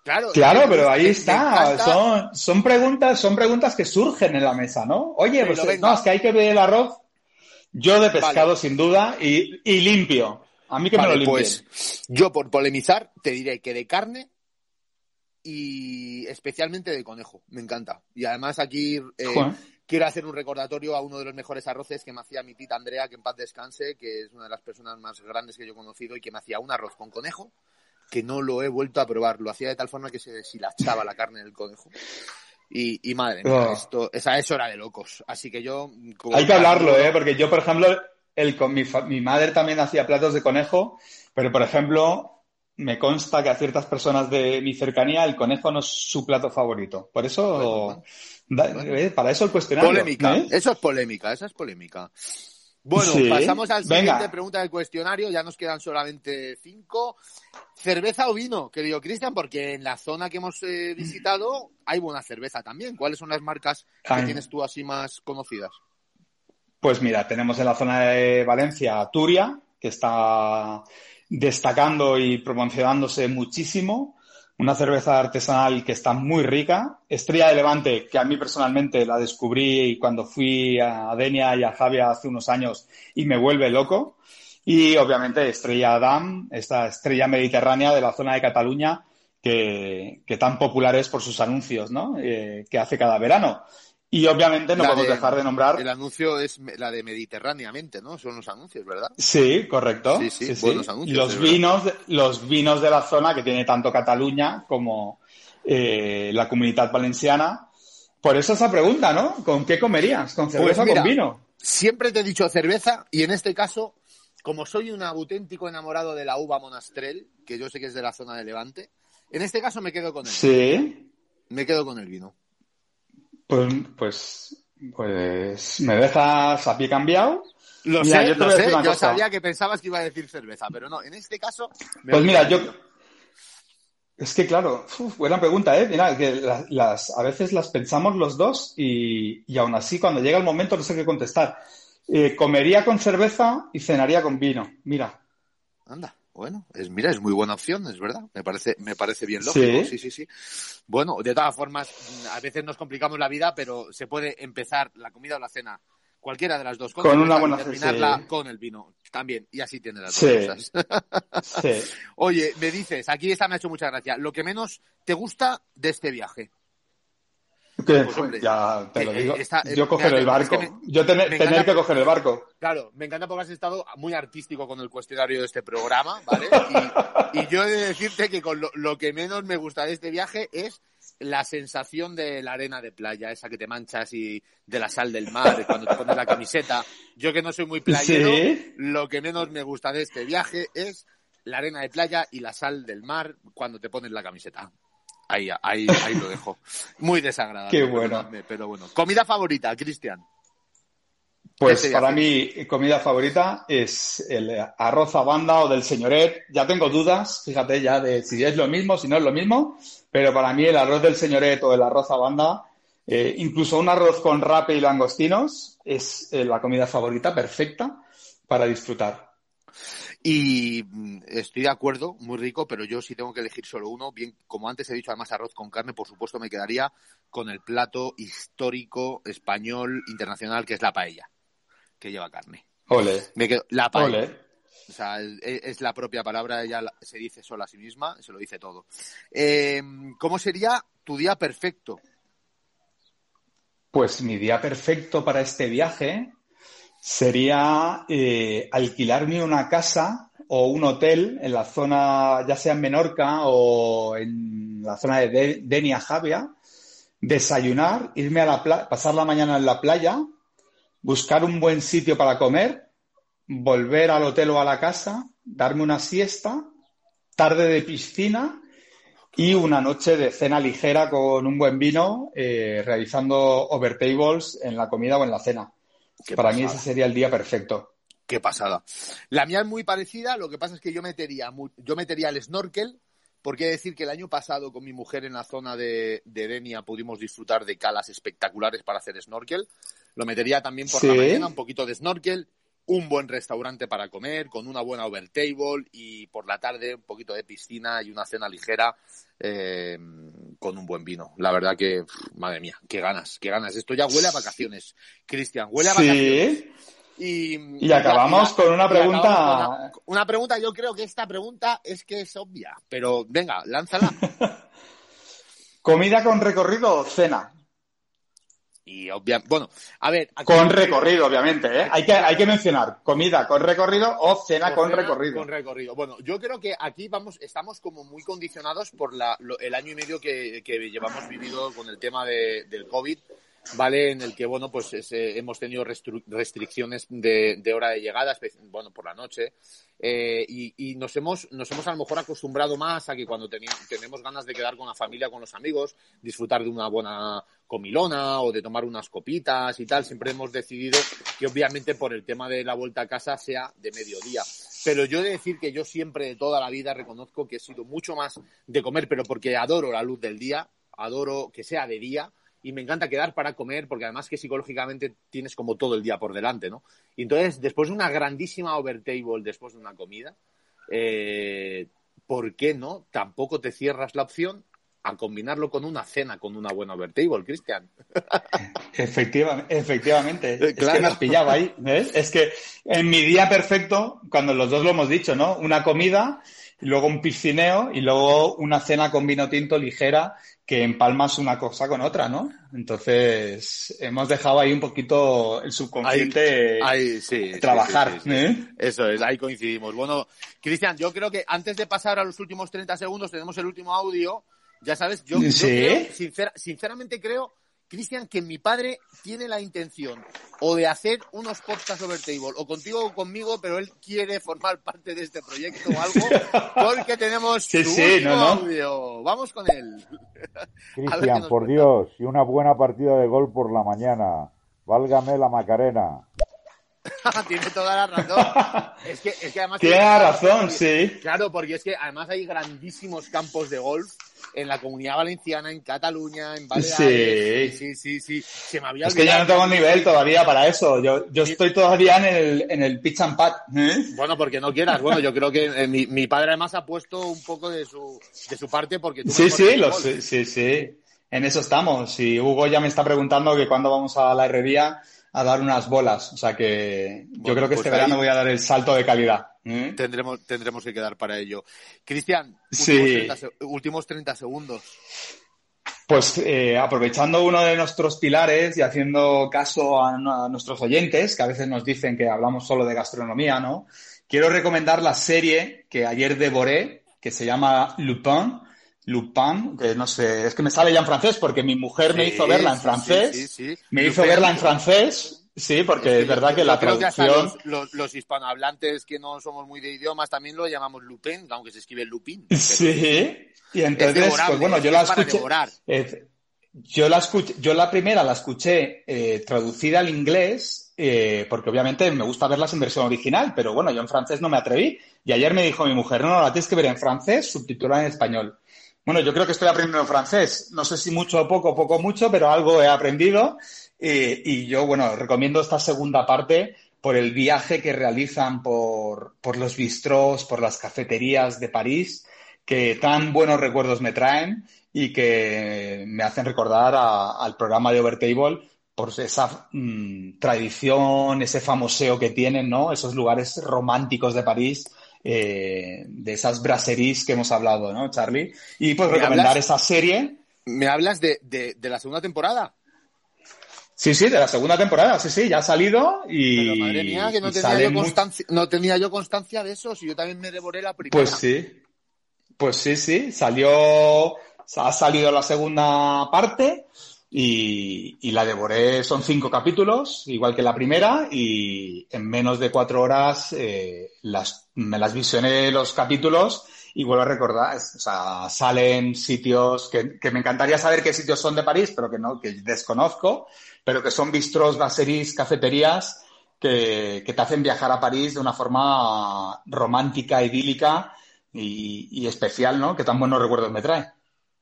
Claro, Claro, pero ahí está. Son, son preguntas, son preguntas que surgen en la mesa, ¿no? Oye, Pero pues venga. no, es que hay que ver el arroz. Yo de pescado, Vale. sin duda, y, y limpio. A mí que me lo limpien. pues yo por polemizar te diré que de carne y especialmente de conejo. Me encanta. Y además aquí eh, quiero hacer un recordatorio a uno de los mejores arroces que me hacía mi tita Andrea, que en paz descanse, que es una de las personas más grandes que yo he conocido y que me hacía un arroz con conejo que no lo he vuelto a probar. Lo hacía de tal forma que se deshilachaba la carne del conejo. Y, y madre mía, Oh. esto, esa es hora de locos. Así que yo... como Hay que hablarlo, ¿eh? Porque yo, por ejemplo, el, con mi, mi madre también hacía platos de conejo, pero, por ejemplo, me consta que a ciertas personas de mi cercanía el conejo no es su plato favorito. Por eso, da- Bueno. eh, para eso el cuestionario. Polémica. ¿eh? Eso es polémica, esa es polémica. Bueno, Sí, pasamos al venga. siguiente pregunta del cuestionario. Ya nos quedan solamente cinco. ¿Cerveza o vino, querido Cristian? Porque en la zona que hemos eh, visitado hay buena cerveza también. ¿Cuáles son las marcas que tienes tú así más conocidas? Pues mira, tenemos en la zona de Valencia Turia, que está destacando y promocionándose muchísimo. Una cerveza artesanal que está muy rica. Estrella de Levante, que a mí personalmente la descubrí cuando fui a Denia y a Javia hace unos años y me vuelve loco. Y obviamente Estrella Damm, esta estrella mediterránea de la zona de Cataluña, que, que tan popular es por sus anuncios, ¿no? Eh, que hace cada verano. Y obviamente no La podemos de- dejar de nombrar El anuncio es la de Mediterráneamente, ¿no? Son los anuncios, ¿verdad? Sí, correcto. Sí, sí, buenos anuncios, Los verdad. vinos, de- los vinos de la zona que tiene tanto Cataluña como eh, la comunidad valenciana. Por eso esa pregunta, ¿no? ¿Con qué comerías? ¿Con cerveza o Pues con vino? Siempre te he dicho cerveza y en este caso, como soy un auténtico enamorado de la uva monastrel, que yo sé que es de la zona de Levante, en este caso me quedo con el Sí. Me quedo con el vino. Pues, pues, pues me dejas a pie cambiado. Lo Mira, sé, yo te lo sé. sabía que pensabas que iba a decir cerveza, pero no. En este caso. me Pues mira, yo. Es que claro, uf, buena pregunta, ¿eh? Mira, que la- las, a veces las pensamos los dos y, y aún así cuando llega el momento no sé qué contestar. Eh, comería con cerveza y cenaría con vino. Mira, Anda. Bueno, es, mira, es muy buena opción, es verdad. Me parece, me parece bien lógico. Sí, sí, sí. Bueno, de todas formas, a veces nos complicamos la vida, pero se puede empezar la comida o la cena, cualquiera de las dos con, una buena y terminarla con el vino también. Y así tiene las dos cosas. sí. Oye, me dices, aquí esta me ha hecho mucha gracia. Lo que menos te gusta de este viaje. Pues, ya te lo digo. yo coger el barco. yo tener, que coger el barco. Claro, me encanta porque has estado muy artístico con el cuestionario de este programa, ¿vale? Y, yo he de decirte que con lo, que menos me gusta de este viaje es la sensación de la arena de playa, esa que te manchas y de la sal del mar cuando te pones la camiseta. Yo que no soy muy playero, lo que menos me gusta de este viaje es la arena de playa y la sal del mar cuando te pones la camiseta. Ahí, ahí, ahí lo dejo. Muy desagradable. Qué bueno. Pero bueno. Comida favorita, Cristian. Pues para mí, comida favorita es el arroz a banda o del señoret. Ya tengo dudas, fíjate ya de si es lo mismo, si no es lo mismo, pero para mí el arroz del señoret o el arroz a banda, eh, incluso un arroz con rape y langostinos, es eh, la comida favorita perfecta para disfrutar. Y mm, estoy de acuerdo, muy rico, pero yo si tengo que elegir solo uno, bien, como antes he dicho, además arroz con carne, por supuesto me quedaría con el plato histórico español internacional que es la paella, que lleva carne. Ole. Me quedo, la paella. O sea, es, la propia palabra, ella se dice sola a sí misma, se lo dice todo. Eh, ¿Cómo sería tu día perfecto? Pues mi día perfecto para este viaje sería eh, alquilarme una casa o un hotel en la zona, ya sea en Menorca o en la zona de Denia Javia, desayunar, irme a la playa, pasar la mañana en la playa, buscar un buen sitio para comer, volver al hotel o a la casa, darme una siesta, tarde de piscina y una noche de cena ligera con un buen vino, eh, realizando overtables en la comida o en la cena. Para mí ese sería el día perfecto. Qué pasada. La mía es muy parecida, lo que pasa es que yo metería, yo metería el snorkel, porque decir que el año pasado con mi mujer en la zona de, Denia pudimos disfrutar de calas espectaculares para hacer snorkel. Lo metería también por la mañana, un poquito de snorkel, un buen restaurante para comer, con una buena overtable y por la tarde un poquito de piscina y una cena ligera eh, con un buen vino. La verdad que, madre mía, qué ganas, qué ganas. Esto ya huele a vacaciones, Cristian, huele a vacaciones. Y, y, acabamos con una pregunta. una pregunta, yo creo que esta pregunta es que es obvia, pero venga, lánzala. ¿Comida con recorrido o cena? Y obviamente, bueno, a ver. Con recorrido, obviamente, ¿eh? Hay que, hay que mencionar comida con recorrido o cena con recorrido. Con recorrido. Bueno, yo creo que aquí vamos, estamos como muy condicionados por la, el año y medio que, que llevamos vivido con el tema de, del COVID ¿vale? En el que, bueno, pues hemos tenido restricciones de, hora de llegada, bueno, por la noche, eh, y, y, nos hemos, nos hemos a lo mejor acostumbrado más a que cuando tenemos ganas de quedar con la familia, con los amigos, disfrutar de una buena comilona o de tomar unas copitas y tal, siempre hemos decidido que obviamente por el tema de la vuelta a casa sea de mediodía. Pero yo he de decir que yo siempre de toda la vida reconozco que he sido mucho más de comer, pero porque adoro la luz del día, adoro que sea de día, y me encanta quedar para comer porque además que psicológicamente tienes como todo el día por delante, ¿no? Y entonces, después de una grandísima overtable, después de una comida, eh, ¿por qué no? Tampoco te cierras la opción a combinarlo con una cena, con una buena overtable, Cristian. Efectivamente, efectivamente. Es que me has pillado ahí, ¿ves? Es que en mi día perfecto, cuando los dos lo hemos dicho, ¿no? Una comida, luego un piscineo y luego una cena con vino tinto ligera que empalmas una cosa con otra, ¿no? Entonces, hemos dejado ahí un poquito el subconsciente trabajar. ¿eh? Eso es, ahí coincidimos. Bueno, Cristian, yo creo que antes de pasar a los últimos 30 segundos, tenemos el último audio. Ya sabes, yo, sinceramente creo Cristian, que mi padre tiene la intención o de hacer unos podcasts sobre table, o contigo o conmigo, pero él quiere formar parte de este proyecto o algo, porque tenemos sí, sí, no, audio. Vamos con él. Cristian, por Dios, y una buena partida de gol por la mañana. Válgame la Macarena. Tiene toda la razón. Es que, es que además... Tiene la razón, sí. Claro, porque es que además hay grandísimos campos de golf en la Comunidad Valenciana, en Cataluña, en Baleares. Sí. sí, sí, sí. Se me había Es que ya no tengo nivel todavía para eso. Yo, yo estoy todavía en el, en el pitch and pad. ¿eh? Bueno, porque no quieras. Bueno, yo creo que eh, mi, mi padre además ha puesto un poco de su, de su parte porque tú Sí, sí, lo sé, sí, sí. En eso estamos. Y Hugo ya me está preguntando que cuándo vamos a la herrería a dar unas bolas. O sea que yo Bueno, creo que pues este verano ahí- voy a dar el salto de calidad. ¿eh? Tendremos, tendremos que quedar para ello. Cristian, Sí. últimos, 30, se- últimos 30 segundos. Pues eh, aprovechando uno de nuestros pilares y haciendo caso a, a nuestros oyentes, que a veces nos dicen que hablamos solo de gastronomía, ¿no? Quiero recomendar la serie que ayer devoré, que se llama Lupin. Lupin, que no sé, es que me sale ya en francés porque mi mujer me hizo verla en francés. sí, sí. Me hizo verla en francés, sí, porque es verdad que la que traducción... los, los, los hispanohablantes que no somos muy de idiomas también lo llamamos Lupin, aunque se escribe Lupin. Sí, y entonces, pues bueno, yo la escuché. eh, yo la escuché, yo la primera la escuché eh, traducida al inglés, eh, porque obviamente me gusta verlas en versión original, pero bueno, yo en francés no me atreví. Y ayer me dijo mi mujer, no, no, la tienes que ver en francés, subtitulada en español. Bueno, yo creo que estoy aprendiendo francés. No sé si mucho o poco, poco mucho, pero algo he aprendido. Y yo, bueno, recomiendo esta segunda parte por el viaje que realizan por, por los bistrós, por las cafeterías de París, que tan buenos recuerdos me traen y que me hacen recordar al programa de Overtable por esa mm, tradición, ese famoseo que tienen, ¿no? Esos lugares románticos de París, eh, de esas brasseries que hemos hablado, ¿no, Charlie? Y pues ¿Me recomendar hablas? esa serie. ¿Me hablas de, de, de la segunda temporada? Sí, sí, de la segunda temporada, sí, sí, ya ha salido y, Pero madre mía, que no tenía, yo constancia, no tenía yo constancia de eso, si yo también me devoré la primera. Pues sí, pues sí, sí, salió, ha salido la segunda parte y, la devoré, son cinco capítulos, igual que la primera, y en menos de cuatro horas eh, las, me las visioné los capítulos y vuelvo a recordar, o sea, salen sitios que, que me encantaría saber qué sitios son de París, pero que no, que desconozco, pero que son bistros, brasseries, cafeterías que, que te hacen viajar a París de una forma romántica, idílica y, y especial, ¿no? Que tan buenos recuerdos me trae.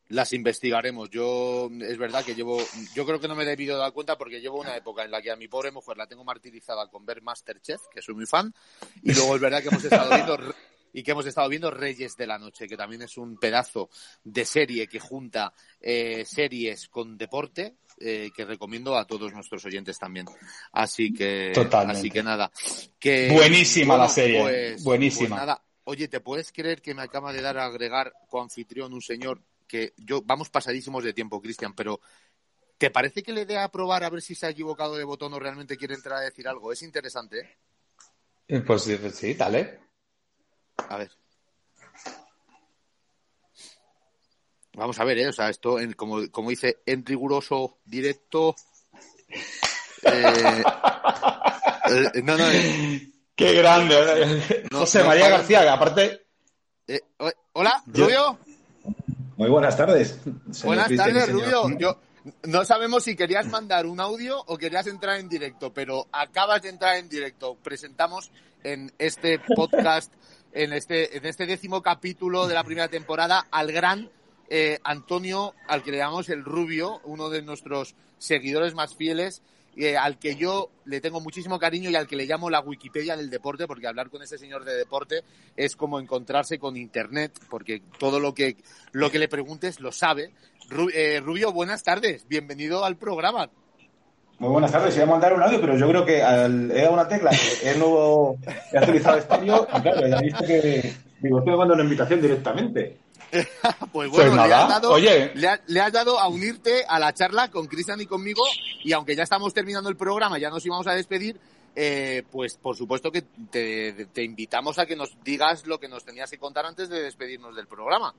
Las investigaremos. Yo, es verdad que llevo, yo creo que no me he debido dar cuenta porque llevo una época en la que a mi pobre mujer la tengo martirizada con ver Masterchef, que soy muy fan, y luego es verdad que hemos estado viendo y que hemos estado viendo Reyes de la Noche, que también es un pedazo de serie que junta eh, series con deporte, eh, que recomiendo a todos nuestros oyentes también. Así que, Totalmente. así que nada. Que, Buenísima la serie, pues- buenísima. pues nada. Oye, ¿te puedes creer que me acaba de dar a agregar coanfitrión un señor que yo, vamos pasadísimos de tiempo, Cristian, pero ¿te parece que le dé a probar a ver si se ha equivocado de botón o realmente quiere entrar a decir algo? Es interesante, ¿eh? Eh, Pues sí, pues sí, dale. A ver. Vamos a ver, ¿eh? O sea, esto, en- como, como dice, en riguroso directo. eh, eh, no, no, eh, Qué grande. No, José María García, que aparte, eh, hola, Yo-. Muy buenas tardes. Buenas Cristian tardes, Rubio. Yo, no sabemos si querías mandar un audio o querías entrar en directo, pero acabas de entrar en directo. Presentamos en este podcast, en este, en este décimo capítulo de la primera temporada, al gran eh, Antonio, al que le llamamos el Rubio, uno de nuestros seguidores más fieles, eh, al que yo le tengo muchísimo cariño y al que le llamo la Wikipedia del deporte, porque hablar con ese señor de deporte es como encontrarse con Internet, porque todo lo que, lo que le preguntes lo sabe. Eh, Rubio, buenas tardes, bienvenido al programa. Muy buenas tardes. Iba a mandar un audio, pero yo creo que al, he dado una tecla, que es nuevo, he actualizado estéreo y claro, ya visto que digo, estoy mandando una invitación directamente. Pues bueno, Pues le, has dado, oye. le, ha- le has dado a unirte a la charla con Cristian y conmigo y aunque ya estamos terminando el programa, ya nos íbamos a despedir, eh, pues por supuesto que te, te invitamos a que nos digas lo que nos tenías que contar antes de despedirnos del programa.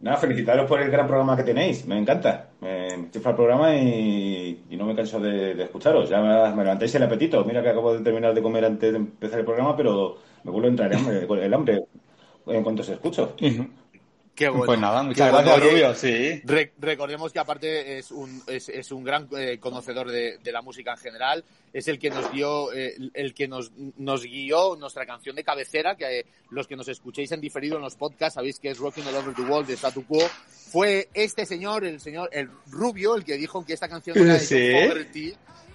Nada, felicitaros por el gran programa que tenéis. Me encanta. Me chifla el programa y, y no me canso de, de escucharos. Ya me, me levantáis el apetito. Mira que acabo de terminar de comer antes de empezar el programa, pero me vuelve a entrar el hambre, el hambre en cuanto se escucho. Qué bueno. Pues nada, muchas Qué bueno. gracias, Oye, Rubio. Sí. Re- recordemos que aparte es un, es, es un gran eh, conocedor de, de la música en general. Es el que nos dio, eh, el que nos, nos guió nuestra canción de cabecera, que eh, los que nos escuchéis en diferido en los podcasts sabéis que es Rocking All Over the World de Statu Quo. Fue este señor, el señor, el Rubio, el que dijo que esta canción era de Sí. Fogerty,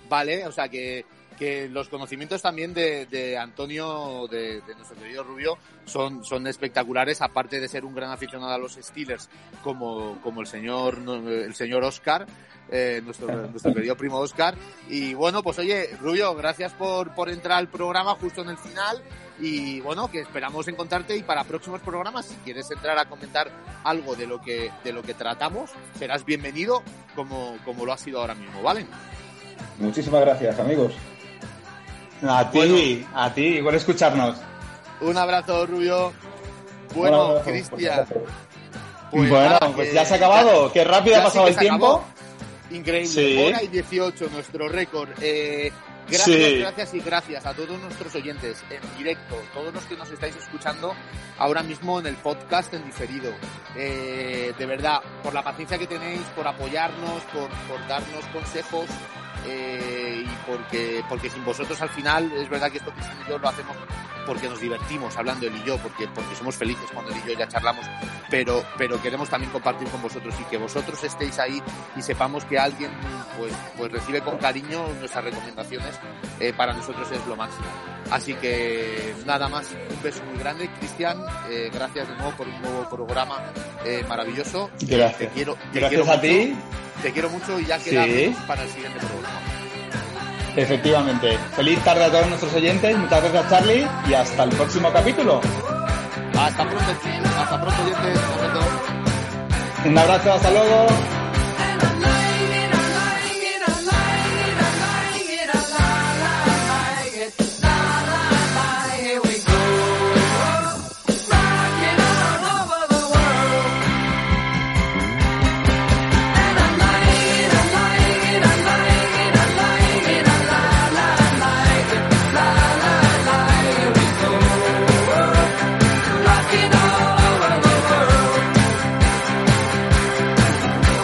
¿vale? O sea que, que los conocimientos también de, de Antonio, de, de nuestro querido Rubio, son, son espectaculares, aparte de ser un gran aficionado a los Steelers, como, como el señor, el señor Oscar, eh, nuestro, nuestro querido primo Oscar. Y bueno, pues oye, Rubio, gracias por, por entrar al programa justo en el final. Y bueno, que esperamos encontrarte y para próximos programas, si quieres entrar a comentar algo de lo que, de lo que tratamos, serás bienvenido como, como lo ha sido ahora mismo, ¿vale? Muchísimas gracias, amigos. A ti, Bueno. a ti, igual escucharnos. Un abrazo, Rubio. Bueno, abrazo, Cristian. por pues bueno, nada, pues ya se ha acabado. Qué rápido ya ha pasado el tiempo. acabó. Increíble. Sí. Hora y 18, nuestro récord. Eh, gracias, Sí. gracias y gracias a todos nuestros oyentes en directo, todos los que nos estáis escuchando ahora mismo en el podcast en diferido. Eh, de verdad, por la paciencia que tenéis, por apoyarnos, por, por darnos consejos. Eh, y porque, porque sin vosotros al final es verdad que esto que y yo lo hacemos porque nos divertimos hablando él y yo, porque, porque somos felices cuando él y yo ya charlamos, pero, pero queremos también compartir con vosotros y que vosotros estéis ahí y sepamos que alguien pues, pues recibe con cariño nuestras recomendaciones, eh, para nosotros es lo máximo. Así que nada más, un beso muy grande, Cristian, eh, gracias de nuevo por un nuevo programa eh, maravilloso. Gracias. Te quiero, te Gracias quiero a mucho, ti. Te quiero mucho y ya Sí. quedamos para el siguiente programa. Efectivamente. Feliz tarde a todos nuestros oyentes. Muchas gracias, Charlie. Y hasta el próximo capítulo. Hasta pronto, hasta pronto, oyentes. Un abrazo, hasta luego.